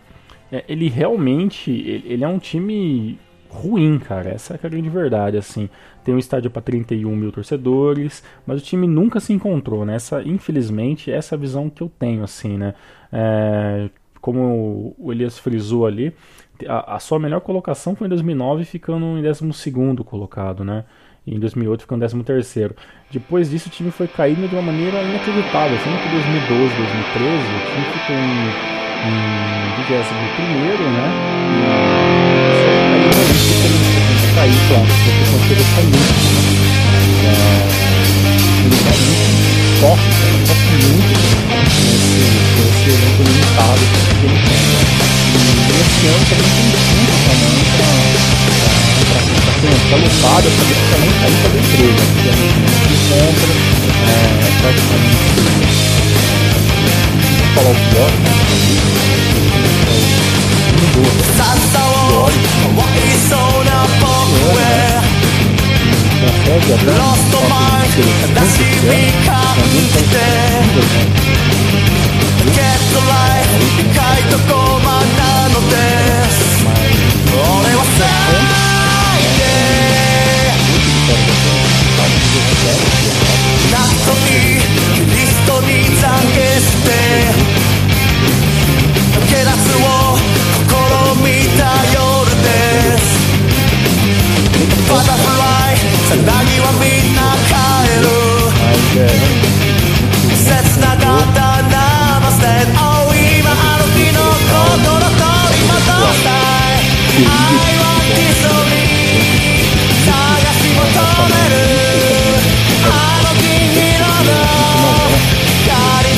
é, ele realmente, ele, ele é um time ruim, cara. Essa é a grande verdade, assim. Tem um estádio para 31 mil torcedores, mas o time nunca se encontrou, né? Essa, infelizmente, essa é visão que eu tenho, assim, né? É, como o Elias frisou ali, a, a, sua melhor colocação foi em 2009, ficando em 12 colocado, né? E em 2008 ficando em 13 Depois disso o time foi caindo de uma maneira inacreditável. Sendo que 2012, 2013 o time ficou em, em 21 né? E só caiu ali, ficou cair, claro, porque questão interessante. Né? É, ele tá muito forte, ele foca muito nesse, evento limitado que ele tem. Né? E esse ano também tem tudo também pra tá lotada, saber que também sair para a empresa, porque a gente compra, é, praticamente para o pior. Lost the mind that she becomes dead Get the light, 深いとこまなのです俺は最低夏といいトに懺悔してけ出す。を試みた夜です。バタフライさなぎはみんな帰る切なかったナマステお今あの日の心と今どうしたい愛はディソリー voltou para a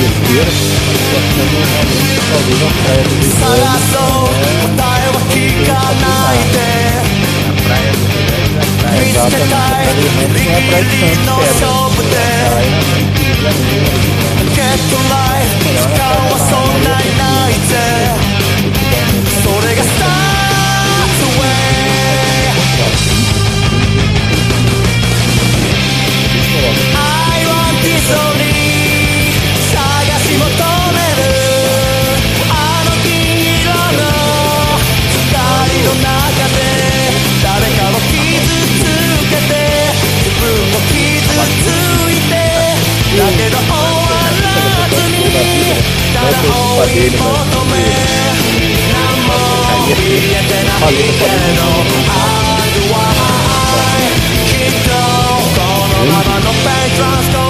ですよ探そう答えは聞かないで見つけたいギリギリの勝負でゲットライフ時間はそんなにないぜそれがスタートウェイ「I want this only」Why? Keep going, going on, I'm no bad, trust,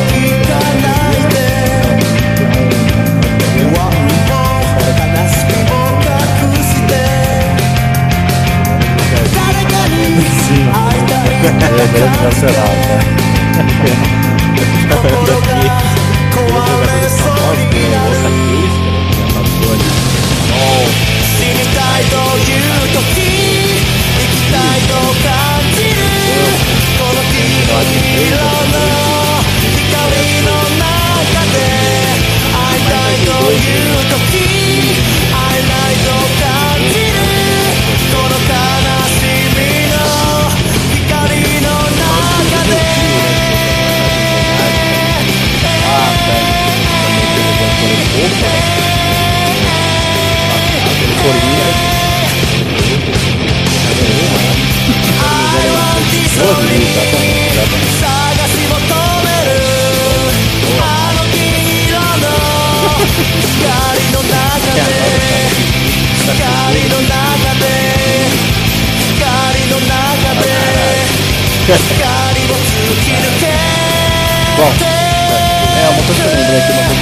é nacional, né? Tá vendo aqui aquele jogador famoso do Los Angeles, né? Que já passou ali. Oh. 死にたいという時生きたいと感じるこの黄色の光の中で会いたいという時会えないと光を突き抜けて calma, eu tô te lembrando aqui uma coisa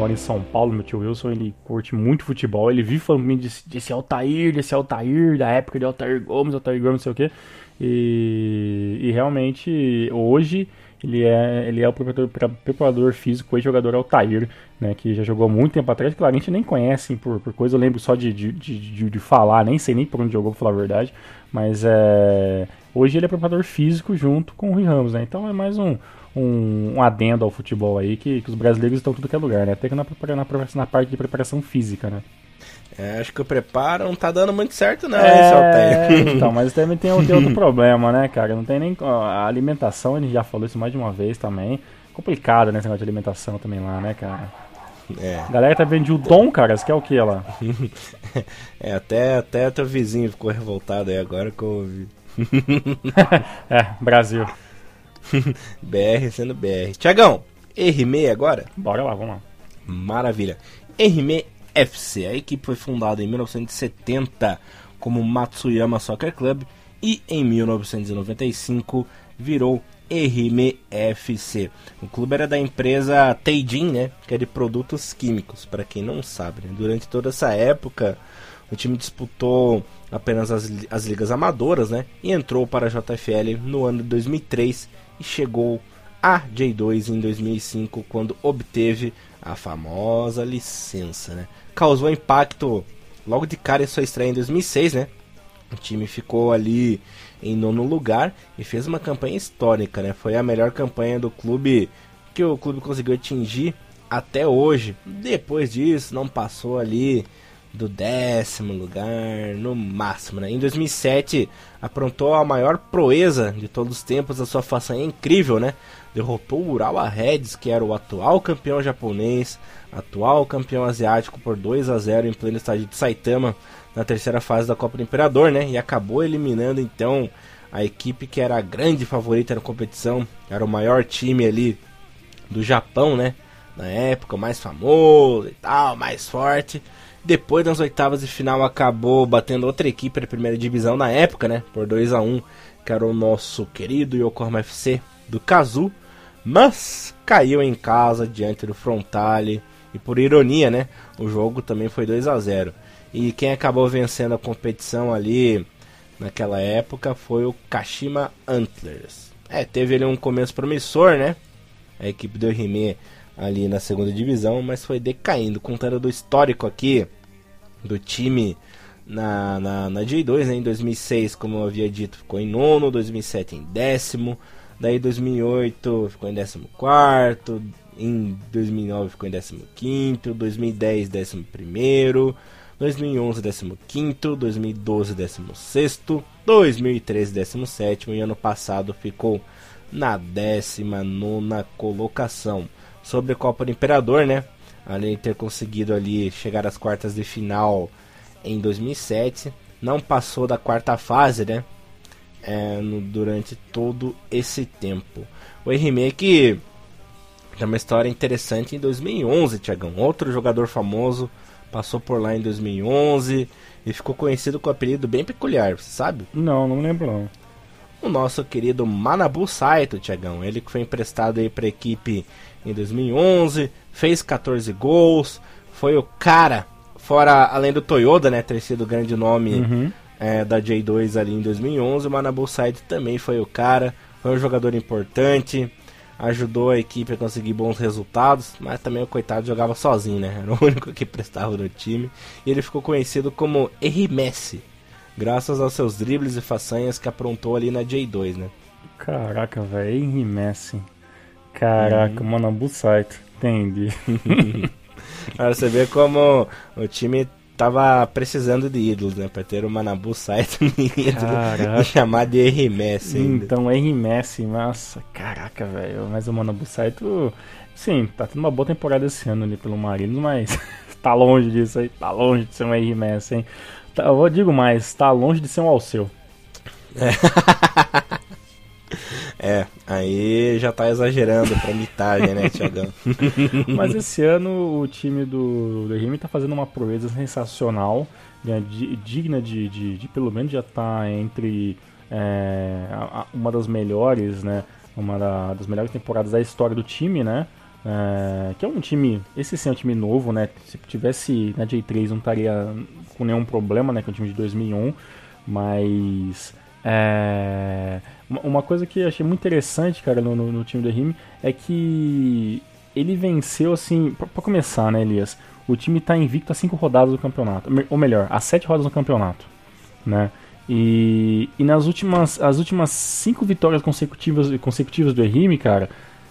mora em São Paulo, meu tio Wilson, ele curte muito futebol, ele vive falando desse, desse Altair, desse Altair, da época de Altair Gomes, Altair Gomes, não sei o que E, e realmente, hoje, ele é, ele é o preparador, preparador físico e jogador Altair, né, que já jogou muito tempo atrás. Claro, a gente nem conhece por, por coisa, eu lembro só de, de, de, de, falar, nem sei nem por onde jogou, pra falar a verdade. Mas é, hoje ele é preparador físico junto com o Rui Ramos, né? Então é mais um, um, um adendo ao futebol aí, que, que os brasileiros estão tudo que é lugar, né? Até que na, na, na parte de preparação física, né? É, acho que o preparo não tá dando muito certo, não, é, hein, Então, mas também tem, tem outro problema, né, cara? Não tem nem. A alimentação, a gente já falou isso mais de uma vez também. Complicado, né, esse negócio de alimentação também lá, né, cara? É. A galera tá vendo o dom, cara. Você quer o que lá? é, até, até teu vizinho ficou revoltado aí agora que eu ouvi. é, Brasil. BR sendo BR. Tiagão, R6 agora? Bora lá, vamos lá. Maravilha. R6 FC. A equipe foi fundada em 1970 como Matsuyama Soccer Club e em 1995 virou Erime FC. O clube era da empresa Teijin, né, que é de produtos químicos, para quem não sabe. Né? Durante toda essa época, o time disputou apenas as, as ligas amadoras, né, e entrou para a JFL no ano de 2003 e chegou a J2 em 2005, quando obteve a famosa licença, né. Causou impacto logo de cara em sua estreia em 2006, né. O time ficou ali em nono lugar e fez uma campanha histórica, né? Foi a melhor campanha do clube que o clube conseguiu atingir até hoje. Depois disso, não passou ali do décimo lugar no máximo. Né? Em 2007, aprontou a maior proeza de todos os tempos. A sua façanha incrível, né? Derrotou o Urawa Reds, que era o atual campeão japonês, atual campeão asiático por 2 a 0 em pleno estádio de Saitama na terceira fase da Copa do Imperador, né? E acabou eliminando então a equipe que era a grande favorita na competição, era o maior time ali do Japão, né? Na época, o mais famoso e tal, mais forte. Depois das oitavas de final acabou batendo outra equipe da primeira divisão na época, né? Por 2 a 1 que era o nosso querido Yokohama FC do Kazu. Mas caiu em casa diante do Frontale. E por ironia, né? O jogo também foi 2 a 0 e quem acabou vencendo a competição ali naquela época foi o Kashima Antlers. É, teve ali um começo promissor, né? A equipe do Rime ali na segunda divisão, mas foi decaindo. Contando do histórico aqui do time na, na, na J2, né? Em 2006, como eu havia dito, ficou em nono, 2007 em décimo, daí 2008 ficou em décimo quarto, em 2009 ficou em décimo quinto, 2010 décimo primeiro, 2011 15º, 2012 16º, 2013 17º e ano passado ficou na 19ª colocação. Sobre a Copa do Imperador, né? Além de ter conseguido ali chegar às quartas de final em 2007, não passou da quarta fase, né? É, no, durante todo esse tempo. O remake tem uma história interessante em 2011, Tiagão. Outro jogador famoso Passou por lá em 2011 e ficou conhecido com um apelido bem peculiar, você sabe? Não, não lembro não. O nosso querido Manabu Saito, Tiagão. Ele que foi emprestado aí para a equipe em 2011, fez 14 gols, foi o cara, fora além do Toyota, né, ter sido o grande nome uhum. é, da J2 ali em 2011, o Manabu Saito também foi o cara, foi um jogador importante, ajudou a equipe a conseguir bons resultados, mas também o coitado jogava sozinho, né? Era o único que prestava no time. E ele ficou conhecido como Henry Messi, graças aos seus dribles e façanhas que aprontou ali na J2, né? Caraca, velho, Henry Messi. Caraca, uhum. mano, Saito. Entendi. Cara, você vê como o time tava precisando de ídolos, né? Pra ter o Manabu Saito ídolo e chamar de R. Messi. Ainda. Então, R. Messi, nossa, caraca, velho. Mas o Manabu Saito, sim, tá tendo uma boa temporada esse ano ali pelo Marinos, mas tá longe disso aí, tá longe de ser um R. Messi, hein? Tá, eu digo mais, tá longe de ser um Alceu. É. é, aí já tá exagerando pra mitagem, né, Tiagão? Mas esse ano o time do, do Remy tá fazendo uma proeza sensacional, né, digna de, de, de, pelo menos já tá entre é, uma das melhores, né? Uma da, das melhores temporadas da história do time, né? É, que é um time, esse sim é um time novo, né? Se tivesse na J3 não estaria com nenhum problema, né? Que é um time de 2001, mas é, uma coisa que eu achei muito interessante, cara, no, no, no time do Rime é que ele venceu, assim, pra, começar, né, Elias? O time tá invicto a cinco rodadas do campeonato, ou melhor, a sete rodadas do campeonato, né? E, e nas últimas, as últimas cinco vitórias consecutivas, consecutivas do Erime, cara,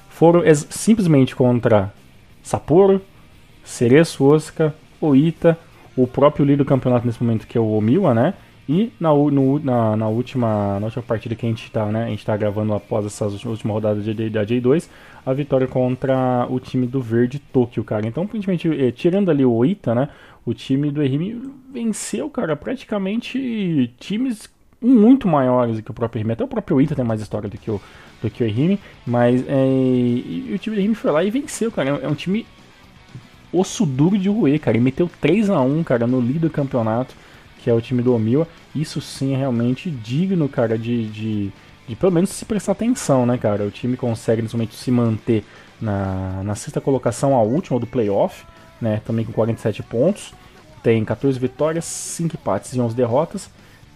foram simplesmente contra Sapporo, Cereço Osaka, Oita, o próprio líder do campeonato nesse momento, que é o Omiwa, né? E na, no, na, na, última, na última partida que a gente está né, a gente tá gravando após últimas, última rodada de, da J2, a vitória contra o time do Verde Tóquio, cara. Então, aparentemente, eh, tirando ali o Oita, né, o time do Erimi venceu, cara, praticamente times muito maiores do que o próprio Erimi. Até o próprio Oita tem mais história do que o, do que o Erimi, mas é, e, o time do Erimi foi lá e venceu, cara. É um time osso duro de roer, cara. Ele meteu 3 a 1 cara, no líder do campeonato que é o time do Omiwa. Isso sim é realmente digno, cara, de, de, de, pelo menos se prestar atenção, né, cara? O time consegue nesse momento se manter na, na sexta colocação, a última do playoff, né? Também com 47 pontos. Tem 14 vitórias, 5 empates e 11 derrotas.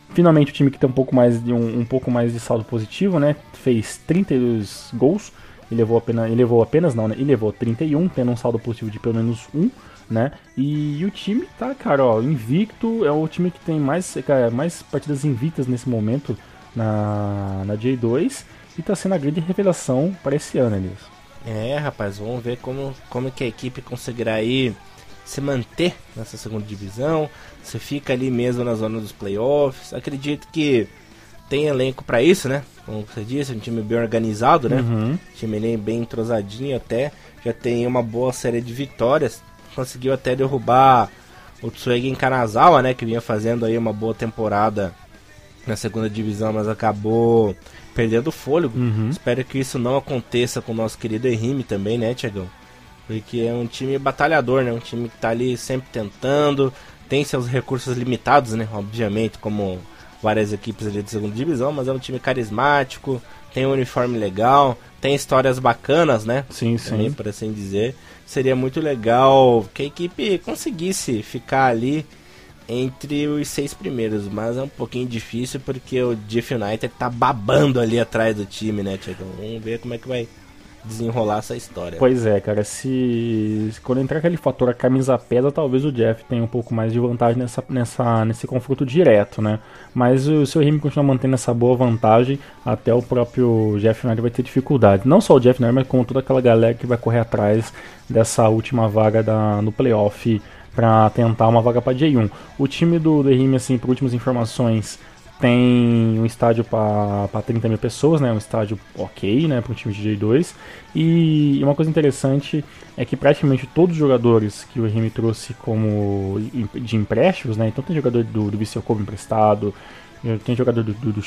Finalmente o time que tem um pouco mais de um, um pouco mais de saldo positivo, né? Fez 32 gols. Ele levou apenas, ele levou apenas não, né? Ele levou 31, tendo um saldo positivo de pelo menos 1 né? E, e, o time tá, cara, ó, invicto, é o time que tem mais, cara, mais partidas invictas nesse momento na, na J2 e tá sendo a grande revelação para esse ano, Elias. É, rapaz, vamos ver como, como que a equipe conseguirá aí se manter nessa segunda divisão, se fica ali mesmo na zona dos playoffs. Acredito que tem elenco para isso, né? Como você disse, um time bem organizado, né? Uhum. Time bem entrosadinho até. Já tem uma boa série de vitórias conseguiu até derrubar o Tsuegen Kanazawa, né, que vinha fazendo aí uma boa temporada na segunda divisão, mas acabou perdendo fôlego. Uhum. Espero que isso não aconteça com o nosso querido Henrique também, né, Tiagão? Porque é um time batalhador, né? Um time que tá ali sempre tentando, tem seus recursos limitados, né? Obviamente, como várias equipes ali de segunda divisão, mas é um time carismático, tem um uniforme legal, tem histórias bacanas, né? Sim, Também, sim. por assim dizer seria muito legal que a equipe conseguisse ficar ali entre os seis primeiros, mas é um pouquinho difícil porque o Jeff United tá babando ali atrás do time, né, Tiago? Vamos ver como é que vai desenrolar essa história. Pois é, cara, se, quando entrar aquele fator a camisa pesa, talvez o Jeff tenha um pouco mais de vantagem nessa, nessa, nesse confronto direto, né? Mas o seu Remy continua mantendo essa boa vantagem, até o próprio Jeff United vai ter dificuldade. Não só o Jeff United, mas como toda aquela galera que vai correr atrás dessa última vaga da, no playoff para tentar uma vaga para J1. O time do, do Remy, assim, por últimas informações, tem um estádio para 30 mil pessoas, né? Um estádio ok, né? Para um time de J2. E uma coisa interessante é que praticamente todos os jogadores que o RM trouxe como de empréstimos, né? Então tem jogador do, do Viseu emprestado, tem jogador do, do, do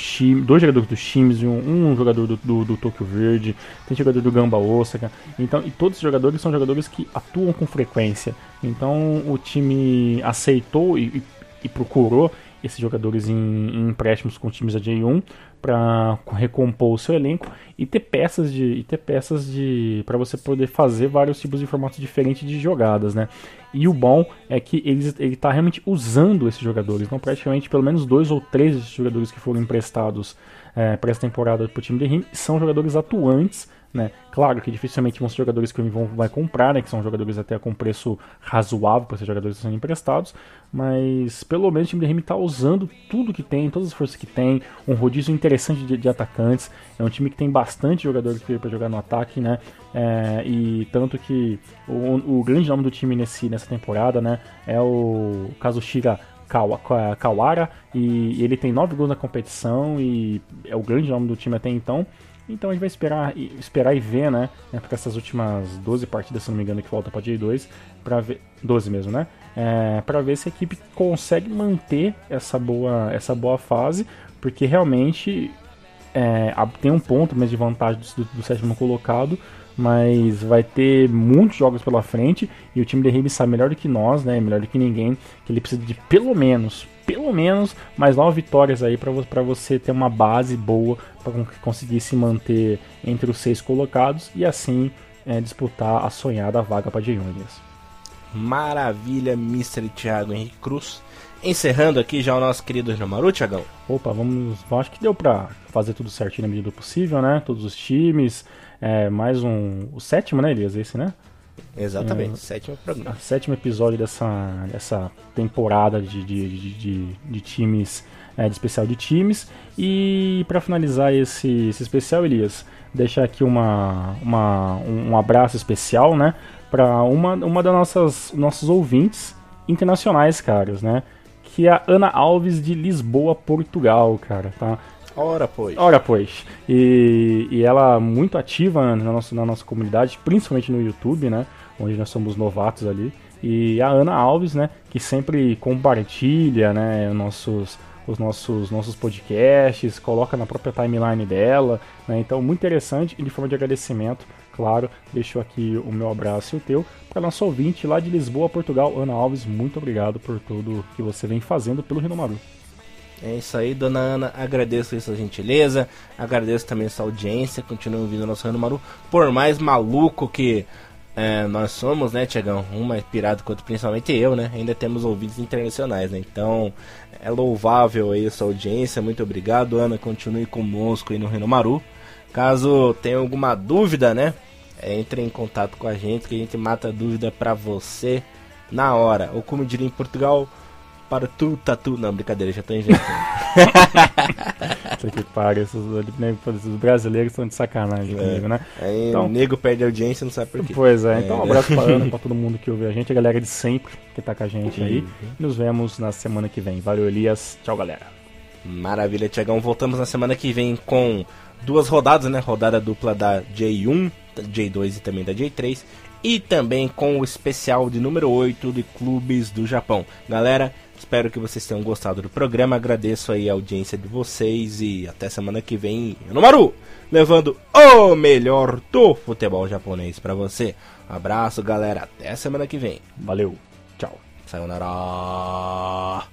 dois jogadores do Shims, um, um jogador do, do, do Tokyo Verde, tem jogador do Gamba Osaka. Então, e todos os jogadores são jogadores que atuam com frequência. Então o time aceitou e, e, e procurou esses jogadores em, em empréstimos com times da J1 para recompor o seu elenco e ter peças de e ter peças de para você poder fazer vários tipos de formatos diferentes de jogadas, né? E o bom é que ele ele está realmente usando esses jogadores, então praticamente pelo menos dois ou três jogadores que foram emprestados é, para essa temporada para o time de Rim são jogadores atuantes né? Claro que dificilmente vão ser jogadores que o vão, vai comprar, né? que são jogadores até com preço razoável para ser jogadores sendo emprestados, mas pelo menos o time do RM está usando tudo que tem, todas as forças que tem, um rodízio interessante de, de atacantes, é um time que tem bastante jogadores para jogar no ataque, né? É, e tanto que o, o, grande nome do time nesse, nessa temporada né, é o Kazushira Kawara, e ele tem nove gols na competição e é o grande nome do time até então. Então a gente vai esperar, esperar e ver, né? né para essas últimas 12 partidas, se não me engano, que falta para J2, para ver 12 mesmo, né? É, para ver se a equipe consegue manter essa boa, essa boa fase, porque realmente é, tem um ponto mesmo de vantagem do, do, do sétimo colocado, mas vai ter muitos jogos pela frente e o time de Ribes sabe melhor do que nós, né? Melhor do que ninguém, que ele precisa de pelo menos, pelo menos mais nove vitórias aí para você ter uma base boa para conseguir se manter entre os seis colocados e assim é, disputar a sonhada vaga para Juniors. Maravilha, Mr. Thiago Henrique Cruz. Encerrando aqui já o nosso querido Renomaru, Thiagão. Opa, vamos. Acho que deu pra fazer tudo certinho na medida do possível, né? Todos os times. É, mais um. O sétimo, né, Elias? Esse, né? Exatamente, é, sétimo programa. Sétimo episódio dessa, dessa temporada de, de, de, de, de times, é, de especial de times. E para finalizar esse, esse especial, Elias, deixar aqui uma, uma, um abraço especial, né? Para uma, uma das nossas nossos ouvintes internacionais, caros, né? Que é a Ana Alves de Lisboa, Portugal, cara, tá? Ora, pois. Ora, pois. E, e ela muito ativa na nossa, na nossa comunidade, principalmente no YouTube, né? Onde nós somos novatos ali. E a Ana Alves, né? Que sempre compartilha, né? Nossos, os nossos, nossos podcasts, coloca na própria timeline dela, né? Então, muito interessante e de forma de agradecimento, claro, deixo aqui o meu abraço e o teu para nosso ouvinte lá de Lisboa, Portugal, Ana Alves, muito obrigado por tudo que você vem fazendo pelo Renomaru. É isso aí, dona Ana. Agradeço a sua gentileza. Agradeço também a sua audiência. Continue ouvindo o nosso Rano Maru. Por mais maluco que é, nós somos, né, Tiagão? Um mais pirado quanto principalmente eu, né? Ainda temos ouvidos internacionais, né? Então é louvável aí a sua audiência. Muito obrigado, Ana. Continue conosco aí no Reno Maru. Caso tenha alguma dúvida, né? É, entre em contato com a gente que a gente mata a dúvida pra você na hora. Ou como diria em Portugal para tu, tatu. Não, brincadeira, já tô inventando. Isso aqui paga, esses, esses brasileiros estão de sacanagem é. comigo, né? Aí então, o nego perde audiência não sabe por quê. Pois é, então um é. abraço pra Ana, pra todo mundo que ouve a gente, a galera de sempre que tá com a gente aí. Uhum. Nos vemos na semana que vem. Valeu, Elias. Tchau, galera. Maravilha, Tiagão. Voltamos na semana que vem com duas rodadas, né? Rodada dupla da J1, J2 e também da J3. E também com o especial de número 8 de clubes do Japão. Galera, Espero que vocês tenham gostado do programa. Agradeço aí a audiência de vocês e até semana que vem no Maru, levando o melhor do futebol japonês para você. Abraço, galera. Até semana que vem. Valeu. Tchau. Sayonara.